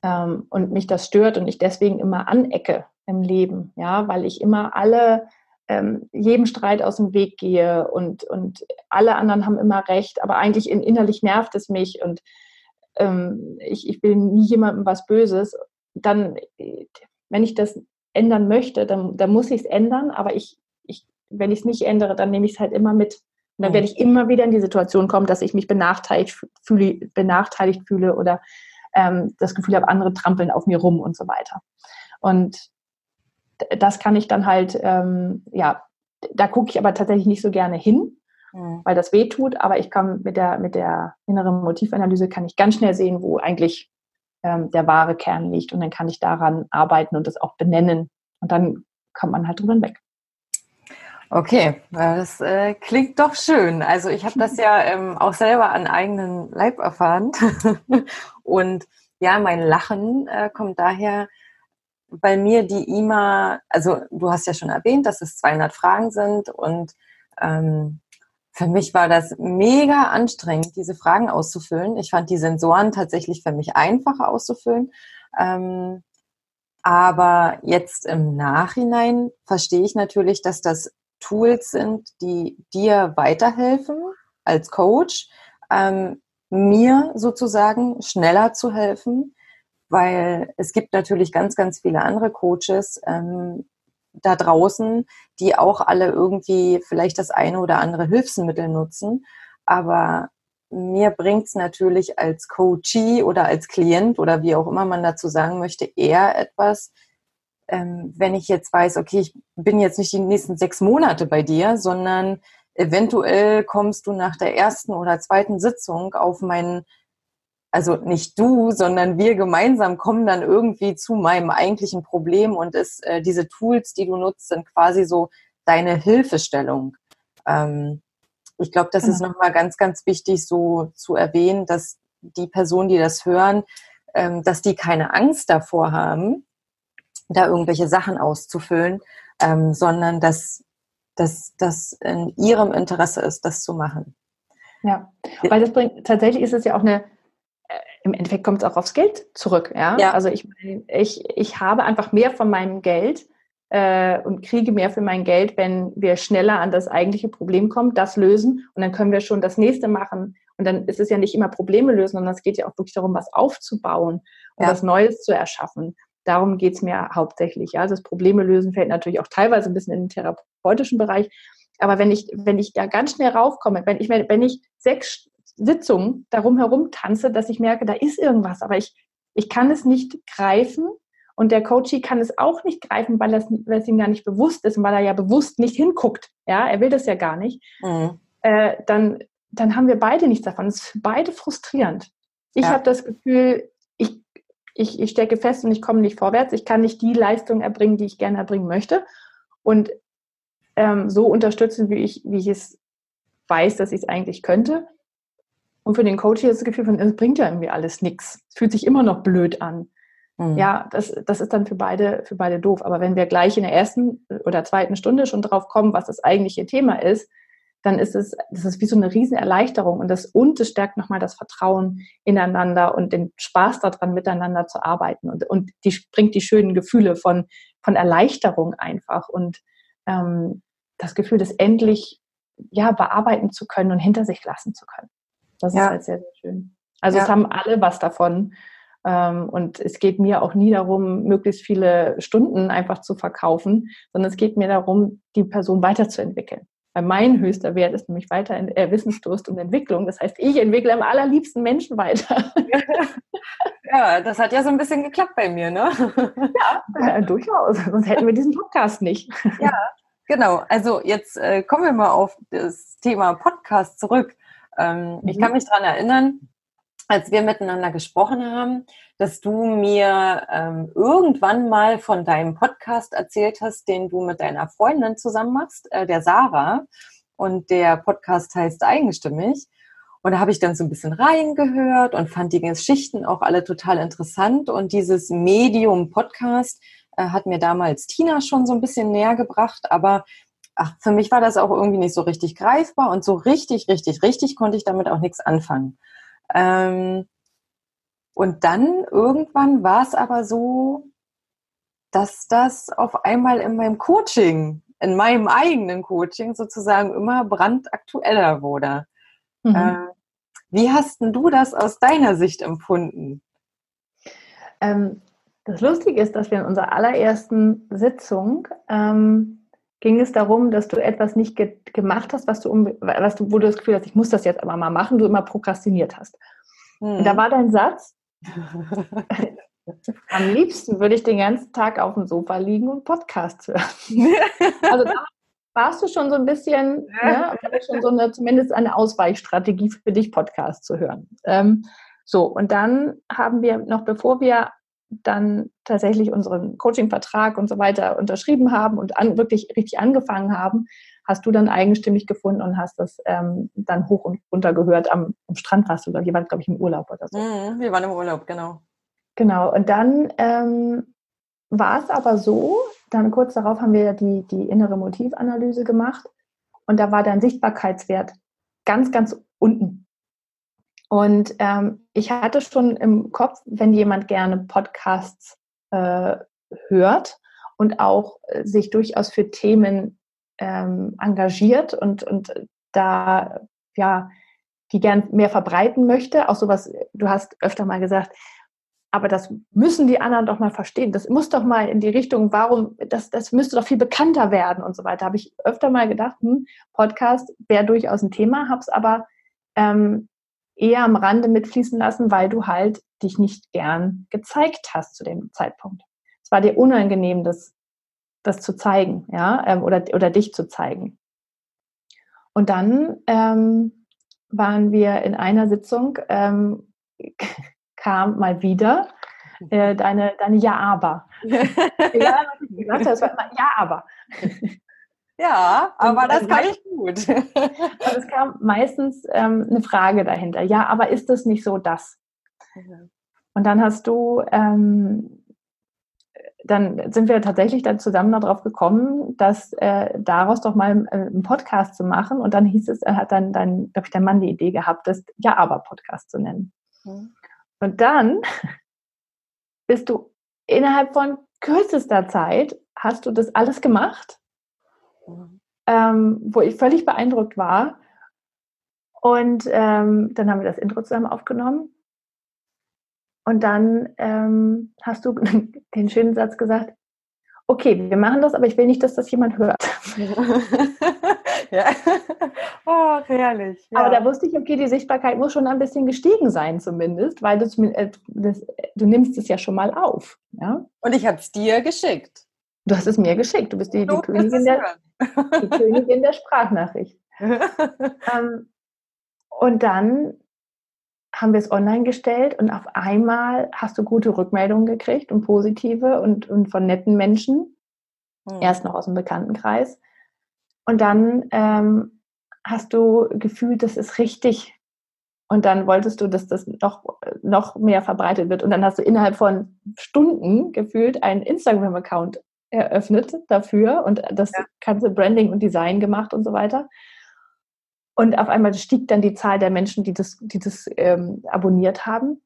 ähm, und mich das stört und ich deswegen immer anecke im Leben, ja, weil ich immer alle ähm, jedem Streit aus dem Weg gehe und, und alle anderen haben immer recht, aber eigentlich in, innerlich nervt es mich und ähm, ich, ich will nie jemandem was Böses, dann, wenn ich das ändern möchte, dann, dann muss ich es ändern, aber ich, ich, wenn ich es nicht ändere, dann nehme ich es halt immer mit. Und dann werde ich immer wieder in die Situation kommen, dass ich mich benachteiligt fühle, benachteiligt fühle oder ähm, das Gefühl habe, andere trampeln auf mir rum und so weiter. Und das kann ich dann halt, ähm, ja, da gucke ich aber tatsächlich nicht so gerne hin, mhm. weil das weh tut. Aber ich kann mit der, mit der inneren Motivanalyse kann ich ganz schnell sehen, wo eigentlich ähm, der wahre Kern liegt. Und dann kann ich daran arbeiten und das auch benennen. Und dann kommt man halt drüber weg. Okay, das äh, klingt doch schön. Also ich habe das ja ähm, auch selber an eigenen Leib erfahren. Und ja, mein Lachen äh, kommt daher, weil mir die IMA, also du hast ja schon erwähnt, dass es 200 Fragen sind und ähm, für mich war das mega anstrengend, diese Fragen auszufüllen. Ich fand die Sensoren tatsächlich für mich einfacher auszufüllen. Ähm, aber jetzt im Nachhinein verstehe ich natürlich, dass das Tools sind, die dir weiterhelfen als Coach, ähm, mir sozusagen schneller zu helfen, weil es gibt natürlich ganz, ganz viele andere Coaches ähm, da draußen, die auch alle irgendwie vielleicht das eine oder andere Hilfsmittel nutzen. Aber mir bringt es natürlich als Coachee oder als Klient oder wie auch immer man dazu sagen möchte, eher etwas, ähm, wenn ich jetzt weiß, okay, ich bin jetzt nicht die nächsten sechs Monate bei dir, sondern eventuell kommst du nach der ersten oder zweiten Sitzung auf meinen, also nicht du, sondern wir gemeinsam kommen dann irgendwie zu meinem eigentlichen Problem und ist, äh, diese Tools, die du nutzt, sind quasi so deine Hilfestellung. Ähm, ich glaube, das genau. ist nochmal ganz, ganz wichtig so zu erwähnen, dass die Personen, die das hören, ähm, dass die keine Angst davor haben, da irgendwelche Sachen auszufüllen, ähm, sondern dass das in ihrem Interesse ist, das zu machen. Ja, weil das bringt, tatsächlich ist es ja auch eine, im Endeffekt kommt es auch aufs Geld zurück. Ja? ja. Also ich, ich, ich habe einfach mehr von meinem Geld äh, und kriege mehr für mein Geld, wenn wir schneller an das eigentliche Problem kommen, das lösen und dann können wir schon das nächste machen. Und dann ist es ja nicht immer Probleme lösen, sondern es geht ja auch wirklich darum, was aufzubauen und ja. was Neues zu erschaffen. Darum geht es mir hauptsächlich. Ja. Also das Probleme lösen fällt natürlich auch teilweise ein bisschen in den therapeutischen Bereich. Aber wenn ich, wenn ich da ganz schnell raufkomme, wenn ich, wenn ich sechs Sitzungen darum herum tanze, dass ich merke, da ist irgendwas, aber ich, ich kann es nicht greifen und der Coachie kann es auch nicht greifen, weil, es, weil es ihm gar nicht bewusst ist und weil er ja bewusst nicht hinguckt. Ja, er will das ja gar nicht. Mhm. Äh, dann, dann haben wir beide nichts davon. Es ist für beide frustrierend. Ich ja. habe das Gefühl, ich ich, ich stecke fest und ich komme nicht vorwärts, ich kann nicht die Leistung erbringen, die ich gerne erbringen möchte. Und ähm, so unterstützen, wie ich, wie ich es weiß, dass ich es eigentlich könnte. Und für den Coach hier ist das Gefühl von, es bringt ja irgendwie alles nichts. Es fühlt sich immer noch blöd an. Mhm. Ja, das, das ist dann für beide, für beide doof. Aber wenn wir gleich in der ersten oder zweiten Stunde schon drauf kommen, was das eigentliche Thema ist, dann ist es, das ist wie so eine Riesenerleichterung und das und es stärkt nochmal das Vertrauen ineinander und den Spaß daran, miteinander zu arbeiten und, und die bringt die schönen Gefühle von, von Erleichterung einfach und ähm, das Gefühl, das endlich ja bearbeiten zu können und hinter sich lassen zu können. Das ja. ist halt sehr, sehr schön. Also ja. es haben alle was davon. Ähm, und es geht mir auch nie darum, möglichst viele Stunden einfach zu verkaufen, sondern es geht mir darum, die Person weiterzuentwickeln. Weil mein höchster Wert ist nämlich weiter äh, Wissensdurst und Entwicklung. Das heißt, ich entwickle am allerliebsten Menschen weiter. Ja, das hat ja so ein bisschen geklappt bei mir, ne? Ja, äh, durchaus. Sonst hätten wir diesen Podcast nicht. Ja, genau. Also jetzt äh, kommen wir mal auf das Thema Podcast zurück. Ähm, mhm. Ich kann mich daran erinnern, als wir miteinander gesprochen haben, dass du mir ähm, irgendwann mal von deinem Podcast erzählt hast, den du mit deiner Freundin zusammen machst, äh, der Sarah. Und der Podcast heißt Eigenstimmig. Und da habe ich dann so ein bisschen reingehört und fand die Geschichten auch alle total interessant. Und dieses Medium-Podcast äh, hat mir damals Tina schon so ein bisschen näher gebracht. Aber ach, für mich war das auch irgendwie nicht so richtig greifbar und so richtig, richtig, richtig konnte ich damit auch nichts anfangen. Ähm, und dann irgendwann war es aber so, dass das auf einmal in meinem Coaching, in meinem eigenen Coaching sozusagen immer brandaktueller wurde. Mhm. Äh, wie hast denn du das aus deiner Sicht empfunden? Ähm, das Lustige ist, dass wir in unserer allerersten Sitzung ähm, ging es darum, dass du etwas nicht ge gemacht hast, was du, was du, wo du das Gefühl hast, ich muss das jetzt aber mal machen, du immer prokrastiniert hast. Mhm. Und da hm. war dein Satz, am liebsten würde ich den ganzen Tag auf dem Sofa liegen und Podcast hören. also da warst du schon so ein bisschen, ne, schon so eine, zumindest eine Ausweichstrategie für dich, Podcast zu hören. Ähm, so, und dann haben wir noch, bevor wir dann tatsächlich unseren Coaching-Vertrag und so weiter unterschrieben haben und an, wirklich richtig angefangen haben, hast du dann eigenstimmig gefunden und hast das ähm, dann hoch und runter gehört. Am, am Strand warst du, glaube ich, glaube ich, im Urlaub oder so. Mhm, wir waren im Urlaub, genau. Genau, und dann ähm, war es aber so, dann kurz darauf haben wir die, die innere Motivanalyse gemacht und da war dein Sichtbarkeitswert ganz, ganz unten. Und ähm, ich hatte schon im Kopf, wenn jemand gerne Podcasts äh, hört und auch äh, sich durchaus für Themen ähm, engagiert und, und da ja die gern mehr verbreiten möchte, auch sowas, du hast öfter mal gesagt, aber das müssen die anderen doch mal verstehen. Das muss doch mal in die Richtung, warum, das, das müsste doch viel bekannter werden und so weiter. Habe ich öfter mal gedacht, hm, Podcast wäre durchaus ein Thema, habe es aber ähm, eher am Rande mitfließen lassen, weil du halt dich nicht gern gezeigt hast zu dem Zeitpunkt. Es war dir unangenehm, das, das zu zeigen, ja, ähm, oder, oder dich zu zeigen. Und dann ähm, waren wir in einer Sitzung, ähm, kam mal wieder äh, deine, deine Ja-Aber. Was ich Ja, aber und, das kann ich gut. und es kam meistens ähm, eine Frage dahinter. Ja, aber ist das nicht so das? Mhm. Und dann hast du, ähm, dann sind wir tatsächlich dann zusammen darauf gekommen, dass äh, daraus doch mal äh, einen Podcast zu machen. Und dann hieß es, er hat dann, dann glaube ich, der Mann die Idee gehabt, das Ja, aber Podcast zu nennen. Mhm. Und dann bist du innerhalb von kürzester Zeit, hast du das alles gemacht, mhm. ähm, wo ich völlig beeindruckt war. Und ähm, dann haben wir das Intro zusammen aufgenommen. Und dann ähm, hast du den schönen Satz gesagt, okay, wir machen das, aber ich will nicht, dass das jemand hört. ja. Oh, herrlich. Ja. Aber da wusste ich, okay, die Sichtbarkeit muss schon ein bisschen gestiegen sein, zumindest, weil du, äh, das, du nimmst es ja schon mal auf. Ja? Und ich habe es dir geschickt. Du hast es mir geschickt. Du bist die, die, Königin, der, die Königin der Sprachnachricht. ähm, und dann haben wir es online gestellt und auf einmal hast du gute Rückmeldungen gekriegt und positive und, und von netten Menschen. Mhm. Erst noch aus dem Bekanntenkreis. Und dann ähm, hast du gefühlt, das ist richtig. Und dann wolltest du, dass das noch, noch mehr verbreitet wird. Und dann hast du innerhalb von Stunden gefühlt einen Instagram-Account eröffnet dafür und das ja. ganze Branding und Design gemacht und so weiter. Und auf einmal stieg dann die Zahl der Menschen, die das, die das ähm, abonniert haben.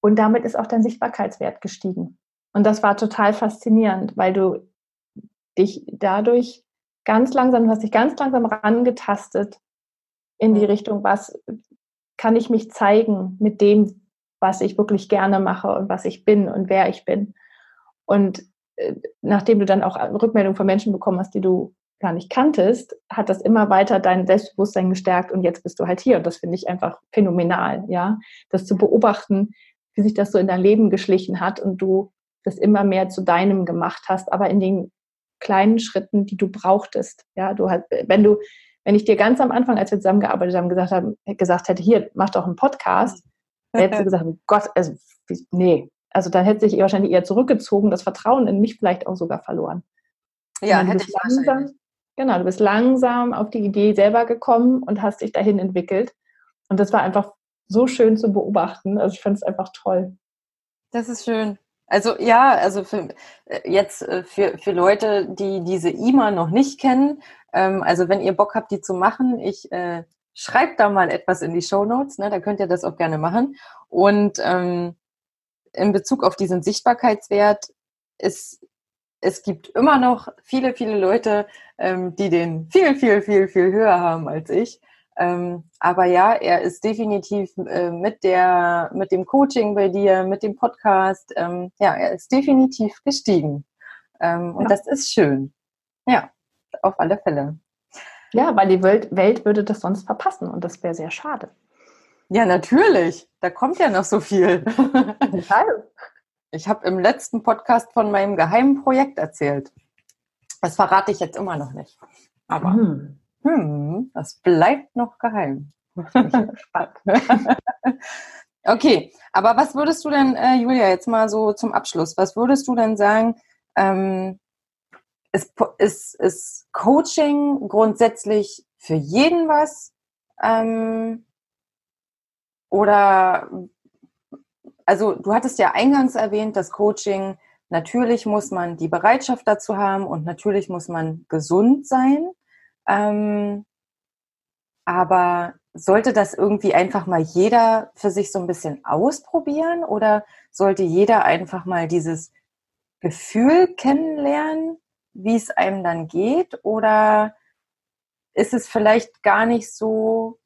Und damit ist auch dein Sichtbarkeitswert gestiegen. Und das war total faszinierend, weil du dich dadurch ganz langsam, du hast dich ganz langsam rangetastet in die Richtung, was kann ich mich zeigen mit dem, was ich wirklich gerne mache und was ich bin und wer ich bin. Und nachdem du dann auch Rückmeldungen von Menschen bekommen hast, die du gar nicht kanntest, hat das immer weiter dein Selbstbewusstsein gestärkt und jetzt bist du halt hier. Und das finde ich einfach phänomenal, ja. Das zu beobachten, wie sich das so in dein Leben geschlichen hat und du das immer mehr zu deinem gemacht hast, aber in den kleinen Schritten, die du brauchtest. Ja, du halt, wenn du, wenn ich dir ganz am Anfang, als wir zusammengearbeitet haben, gesagt haben, gesagt hätte, hier, mach doch einen Podcast, hättest du gesagt, Gott, also, nee. Also dann hätte sich wahrscheinlich eher zurückgezogen, das Vertrauen in mich vielleicht auch sogar verloren. Ja, hätte ich langsam, Genau, du bist langsam auf die Idee selber gekommen und hast dich dahin entwickelt. Und das war einfach so schön zu beobachten. Also ich fand es einfach toll. Das ist schön. Also ja, also für, äh, jetzt äh, für, für Leute, die diese IMA noch nicht kennen, ähm, also wenn ihr Bock habt, die zu machen, ich äh, schreibt da mal etwas in die Show Notes, ne, da könnt ihr das auch gerne machen. Und ähm, in Bezug auf diesen Sichtbarkeitswert ist es gibt immer noch viele, viele Leute, ähm, die den viel, viel, viel, viel höher haben als ich. Ähm, aber ja, er ist definitiv äh, mit der, mit dem Coaching bei dir, mit dem Podcast, ähm, ja, er ist definitiv gestiegen. Ähm, und ja. das ist schön. Ja, auf alle Fälle. Ja, weil die Welt, Welt würde das sonst verpassen und das wäre sehr schade. Ja, natürlich. Da kommt ja noch so viel. Ich habe im letzten Podcast von meinem geheimen Projekt erzählt. Das verrate ich jetzt immer noch nicht. Aber hm. Hm, das bleibt noch geheim. Okay, aber was würdest du denn, äh, Julia, jetzt mal so zum Abschluss, was würdest du denn sagen, ähm, ist, ist, ist Coaching grundsätzlich für jeden was? Ähm, oder, also du hattest ja eingangs erwähnt, dass Coaching, natürlich muss man die Bereitschaft dazu haben und natürlich muss man gesund sein. Ähm, aber sollte das irgendwie einfach mal jeder für sich so ein bisschen ausprobieren oder sollte jeder einfach mal dieses Gefühl kennenlernen, wie es einem dann geht? Oder ist es vielleicht gar nicht so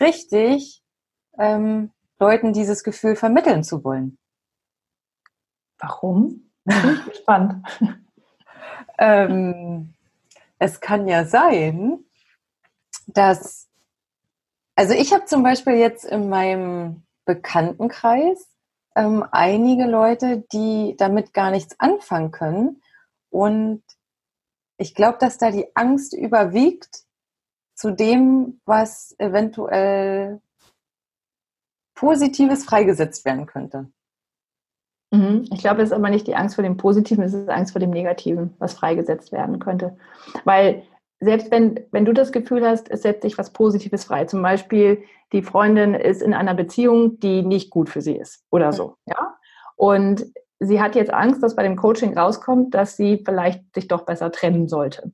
richtig, ähm, Leuten dieses Gefühl vermitteln zu wollen? Warum? Ich bin gespannt. ähm, es kann ja sein, dass also ich habe zum Beispiel jetzt in meinem Bekanntenkreis ähm, einige Leute, die damit gar nichts anfangen können. Und ich glaube, dass da die Angst überwiegt zu dem, was eventuell Positives freigesetzt werden könnte. Mhm. Ich glaube, es ist aber nicht die Angst vor dem Positiven, es ist Angst vor dem Negativen, was freigesetzt werden könnte. Weil selbst wenn, wenn du das Gefühl hast, es setzt sich was Positives frei, zum Beispiel die Freundin ist in einer Beziehung, die nicht gut für sie ist oder so, ja, und sie hat jetzt Angst, dass bei dem Coaching rauskommt, dass sie vielleicht sich doch besser trennen sollte.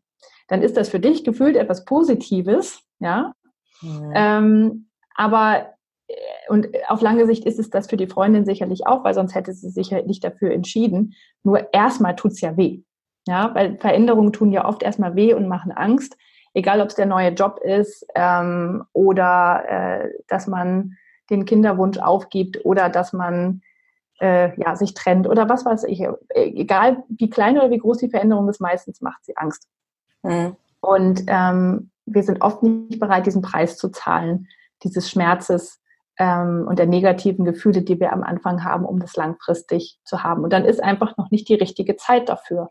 Dann ist das für dich gefühlt etwas Positives, ja, mhm. ähm, aber und auf lange Sicht ist es das für die Freundin sicherlich auch, weil sonst hätte sie sich ja nicht dafür entschieden. Nur erstmal tut es ja weh. Ja, weil Veränderungen tun ja oft erstmal weh und machen Angst, egal ob es der neue Job ist ähm, oder äh, dass man den Kinderwunsch aufgibt oder dass man äh, ja, sich trennt oder was weiß ich. Egal wie klein oder wie groß die Veränderung ist, meistens macht sie Angst. Mhm. Und ähm, wir sind oft nicht bereit, diesen Preis zu zahlen, dieses Schmerzes ähm, und der negativen Gefühle, die wir am Anfang haben, um das langfristig zu haben. Und dann ist einfach noch nicht die richtige Zeit dafür.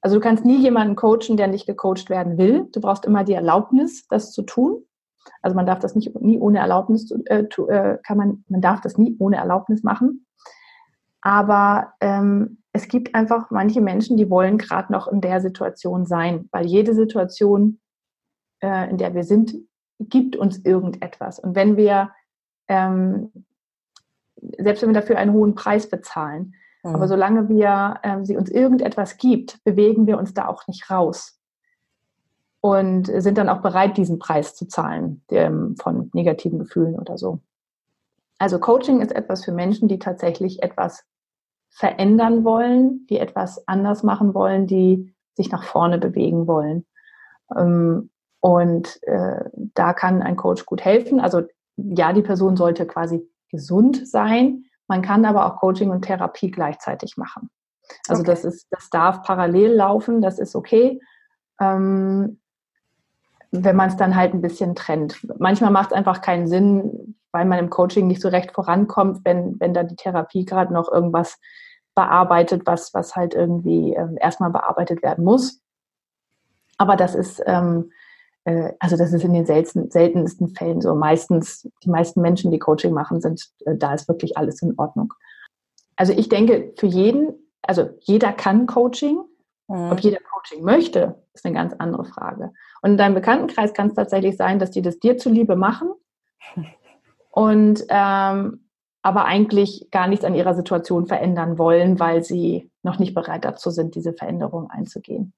Also du kannst nie jemanden coachen, der nicht gecoacht werden will. Du brauchst immer die Erlaubnis, das zu tun. Also man darf das nicht nie ohne Erlaubnis äh, äh, kann man man darf das nie ohne Erlaubnis machen. Aber ähm, es gibt einfach manche Menschen, die wollen gerade noch in der Situation sein, weil jede Situation, äh, in der wir sind, gibt uns irgendetwas. Und wenn wir ähm, selbst wenn wir dafür einen hohen Preis bezahlen, Mhm. Aber solange wir, ähm, sie uns irgendetwas gibt, bewegen wir uns da auch nicht raus. Und sind dann auch bereit, diesen Preis zu zahlen dem, von negativen Gefühlen oder so. Also Coaching ist etwas für Menschen, die tatsächlich etwas verändern wollen, die etwas anders machen wollen, die sich nach vorne bewegen wollen. Ähm, und äh, da kann ein Coach gut helfen. Also ja, die Person sollte quasi gesund sein, man kann aber auch Coaching und Therapie gleichzeitig machen. Also okay. das ist, das darf parallel laufen, das ist okay. Ähm, wenn man es dann halt ein bisschen trennt. Manchmal macht es einfach keinen Sinn, weil man im Coaching nicht so recht vorankommt, wenn, wenn da die Therapie gerade noch irgendwas bearbeitet, was, was halt irgendwie ähm, erstmal bearbeitet werden muss. Aber das ist, ähm, äh, also das ist in den selten, seltensten Fällen so. Meistens, die meisten Menschen, die Coaching machen, sind, äh, da ist wirklich alles in Ordnung. Also ich denke, für jeden, also jeder kann Coaching. Mhm. Ob jeder Coaching möchte, ist eine ganz andere Frage. Und in deinem Bekanntenkreis kann es tatsächlich sein, dass die das dir zuliebe machen und ähm, aber eigentlich gar nichts an ihrer Situation verändern wollen, weil sie noch nicht bereit dazu sind, diese Veränderung einzugehen.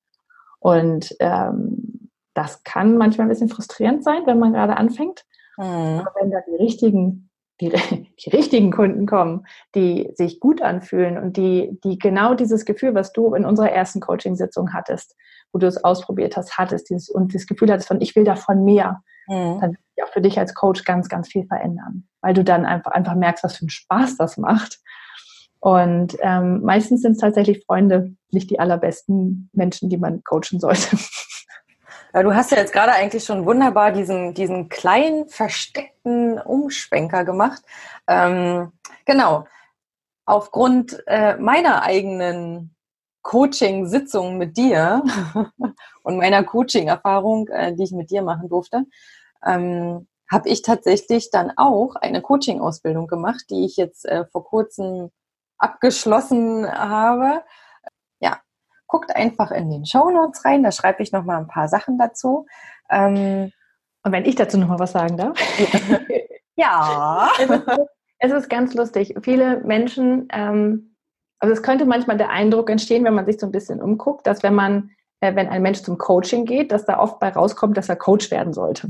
Und ähm, das kann manchmal ein bisschen frustrierend sein, wenn man gerade anfängt. Mhm. Aber wenn da die richtigen, die, die, richtigen Kunden kommen, die sich gut anfühlen und die, die genau dieses Gefühl, was du in unserer ersten Coaching-Sitzung hattest, wo du es ausprobiert hast, hattest dieses, und das Gefühl hattest von, ich will davon mehr, mhm. dann wird sich auch für dich als Coach ganz, ganz viel verändern, weil du dann einfach, einfach merkst, was für einen Spaß das macht. Und ähm, meistens sind es tatsächlich Freunde, nicht die allerbesten Menschen, die man coachen sollte. Ja, du hast ja jetzt gerade eigentlich schon wunderbar diesen, diesen kleinen, versteckten Umschwenker gemacht. Ähm, genau. Aufgrund äh, meiner eigenen Coaching-Sitzung mit dir und meiner Coaching-Erfahrung, äh, die ich mit dir machen durfte, ähm, habe ich tatsächlich dann auch eine Coaching-Ausbildung gemacht, die ich jetzt äh, vor kurzem abgeschlossen habe. Guckt einfach in den Show Notes rein, da schreibe ich nochmal ein paar Sachen dazu. Ähm, Und wenn ich dazu nochmal was sagen darf? ja. Es ist, es ist, ganz lustig. Viele Menschen, ähm, also es könnte manchmal der Eindruck entstehen, wenn man sich so ein bisschen umguckt, dass wenn man, äh, wenn ein Mensch zum Coaching geht, dass da oft bei rauskommt, dass er Coach werden sollte.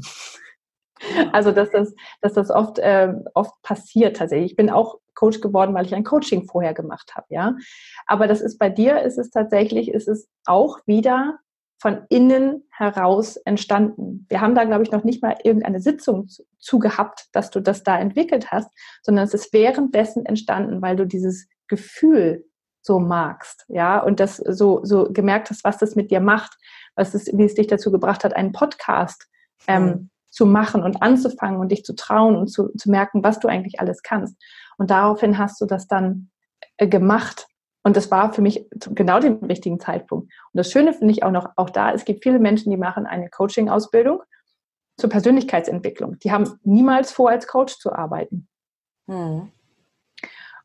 Also dass das, dass das oft, äh, oft passiert tatsächlich. Ich bin auch Coach geworden, weil ich ein Coaching vorher gemacht habe, ja. Aber das ist bei dir, ist es tatsächlich, ist es auch wieder von innen heraus entstanden. Wir haben da, glaube ich, noch nicht mal irgendeine Sitzung zu, gehabt, dass du das da entwickelt hast, sondern es ist währenddessen entstanden, weil du dieses Gefühl so magst, ja, und das so, so gemerkt hast, was das mit dir macht, was es, wie es dich dazu gebracht hat, einen Podcast ähm. Zu machen und anzufangen und dich zu trauen und zu, zu merken, was du eigentlich alles kannst. Und daraufhin hast du das dann äh, gemacht und das war für mich genau den richtigen Zeitpunkt. Und das Schöne finde ich auch noch, auch da, es gibt viele Menschen, die machen eine Coaching-Ausbildung zur Persönlichkeitsentwicklung. Die haben niemals vor, als Coach zu arbeiten. Hm.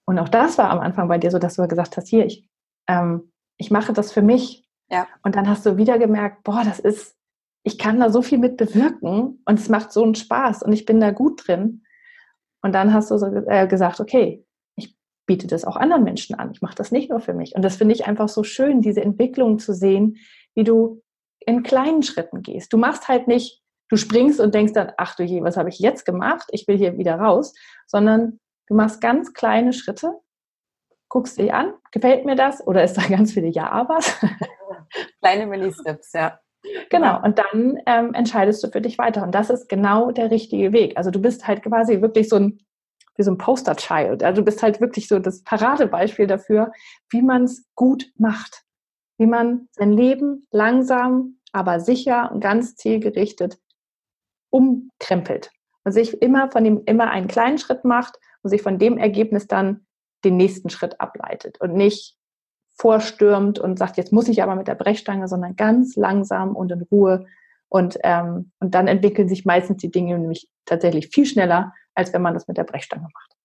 Und auch das war am Anfang bei dir so, dass du gesagt hast, hier, ich, ähm, ich mache das für mich. Ja. Und dann hast du wieder gemerkt, boah, das ist, ich kann da so viel mit bewirken und es macht so einen Spaß und ich bin da gut drin. Und dann hast du so, äh, gesagt, okay, biete das auch anderen Menschen an. Ich mache das nicht nur für mich. Und das finde ich einfach so schön, diese Entwicklung zu sehen, wie du in kleinen Schritten gehst. Du machst halt nicht, du springst und denkst dann, ach du je, was habe ich jetzt gemacht? Ich will hier wieder raus, sondern du machst ganz kleine Schritte, guckst dich an, gefällt mir das oder ist da ganz viele Ja-Abers? Kleine Mini-Steps, ja. Genau, und dann ähm, entscheidest du für dich weiter. Und das ist genau der richtige Weg. Also du bist halt quasi wirklich so ein wie so ein Poster-Child. Also du bist halt wirklich so das Paradebeispiel dafür, wie man es gut macht. Wie man sein Leben langsam, aber sicher und ganz zielgerichtet umkrempelt. Und sich immer von dem, immer einen kleinen Schritt macht und sich von dem Ergebnis dann den nächsten Schritt ableitet und nicht vorstürmt und sagt, jetzt muss ich aber mit der Brechstange, sondern ganz langsam und in Ruhe. Und, ähm, und dann entwickeln sich meistens die Dinge nämlich tatsächlich viel schneller, als wenn man das mit der Brechstange macht.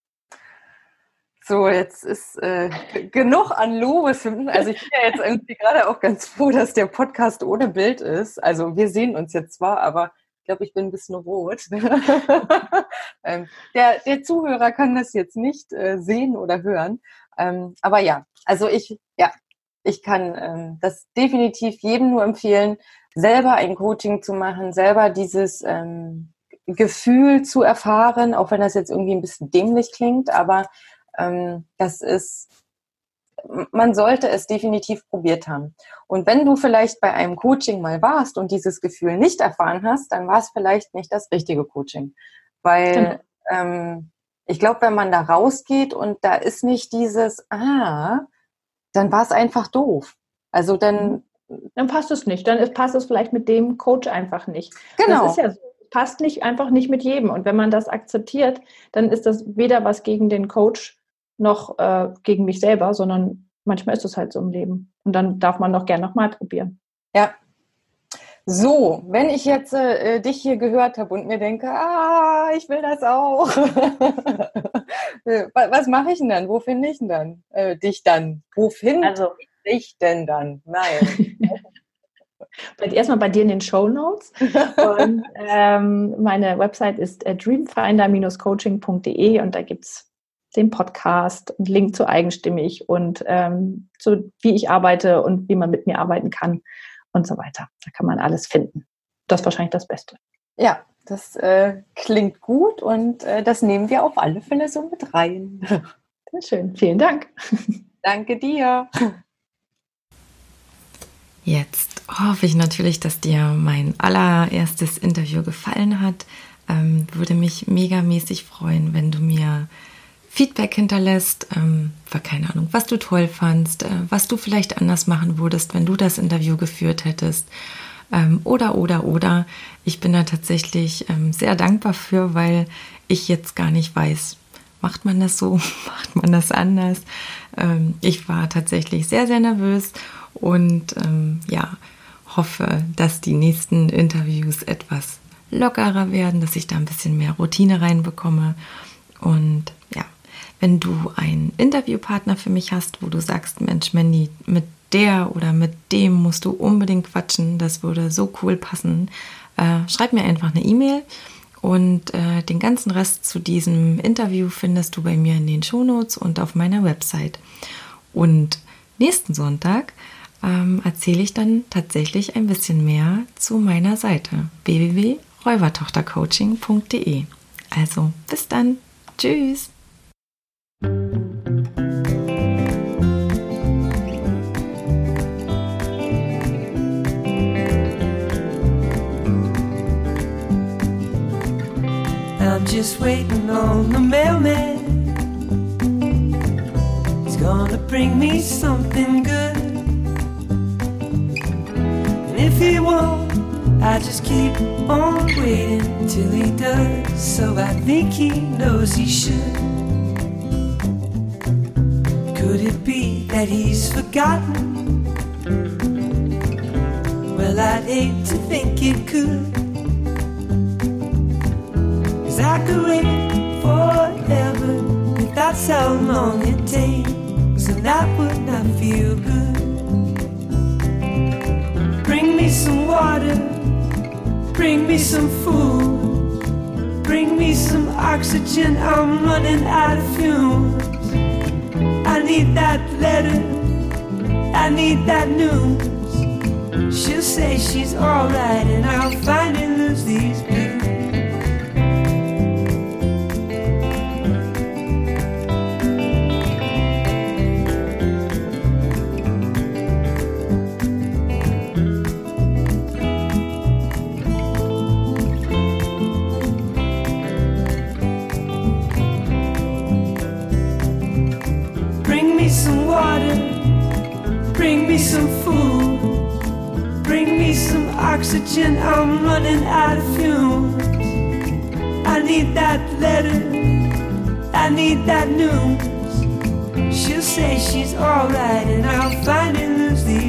So, jetzt ist äh, genug an Lobeshymnen. Also ich bin ja jetzt irgendwie gerade auch ganz froh, dass der Podcast ohne Bild ist. Also wir sehen uns jetzt zwar, aber ich glaube, ich bin ein bisschen rot. ähm, der, der Zuhörer kann das jetzt nicht äh, sehen oder hören. Ähm, aber ja, also ich, ja, ich kann ähm, das definitiv jedem nur empfehlen, selber ein Coaching zu machen, selber dieses ähm, Gefühl zu erfahren, auch wenn das jetzt irgendwie ein bisschen dämlich klingt, aber ähm, das ist, man sollte es definitiv probiert haben. Und wenn du vielleicht bei einem Coaching mal warst und dieses Gefühl nicht erfahren hast, dann war es vielleicht nicht das richtige Coaching. Weil ähm, ich glaube, wenn man da rausgeht und da ist nicht dieses, ah, dann war es einfach doof. Also dann. Dann passt es nicht. Dann passt es vielleicht mit dem Coach einfach nicht. Genau. Das ist ja so passt nicht einfach nicht mit jedem. Und wenn man das akzeptiert, dann ist das weder was gegen den Coach noch äh, gegen mich selber, sondern manchmal ist es halt so im Leben. Und dann darf man doch gerne nochmal probieren. So, wenn ich jetzt äh, dich hier gehört habe und mir denke, ah, ich will das auch. was mache ich denn dann? Wo finde ich denn dann äh, dich dann? Wo finde also, ich dich denn dann? Nein. erstmal bei dir in den Show Notes. Und ähm, meine Website ist äh, dreamfinder-coaching.de und da gibt es den Podcast, einen Link zu eigenstimmig und ähm, zu wie ich arbeite und wie man mit mir arbeiten kann und so weiter. Da kann man alles finden. Das ist wahrscheinlich das Beste. Ja, das äh, klingt gut und äh, das nehmen wir auf alle Fälle so mit rein. Sehr schön. Vielen Dank. Danke dir. Jetzt hoffe ich natürlich, dass dir mein allererstes Interview gefallen hat. Ähm, würde mich megamäßig freuen, wenn du mir Feedback hinterlässt, ähm, war keine Ahnung, was du toll fandst, äh, was du vielleicht anders machen würdest, wenn du das Interview geführt hättest. Ähm, oder, oder, oder. Ich bin da tatsächlich ähm, sehr dankbar für, weil ich jetzt gar nicht weiß, macht man das so, macht man das anders. Ähm, ich war tatsächlich sehr, sehr nervös und ähm, ja, hoffe, dass die nächsten Interviews etwas lockerer werden, dass ich da ein bisschen mehr Routine reinbekomme. Und ja, wenn du einen Interviewpartner für mich hast, wo du sagst, Mensch, Mandy, mit der oder mit dem musst du unbedingt quatschen, das würde so cool passen, äh, schreib mir einfach eine E-Mail. Und äh, den ganzen Rest zu diesem Interview findest du bei mir in den Shownotes und auf meiner Website. Und nächsten Sonntag ähm, erzähle ich dann tatsächlich ein bisschen mehr zu meiner Seite www.räubertochtercoaching.de. Also bis dann. Tschüss. I'm just waiting on the mailman. He's gonna bring me something good. And if he won't, I just keep on waiting till he does. So I think he knows he should. Could it be that he's forgotten? Well, I'd hate to think it could. Cause I could wait forever if that's how long it takes, and that would not feel good. Bring me some water, bring me some food, bring me some oxygen. I'm running out of fumes. I need that letter, I need that news. She'll say she's alright, and I'll finally lose these blues. Oxygen. I'm running out of fumes. I need that letter, I need that news. She'll say she's alright, and I'll finally lose these.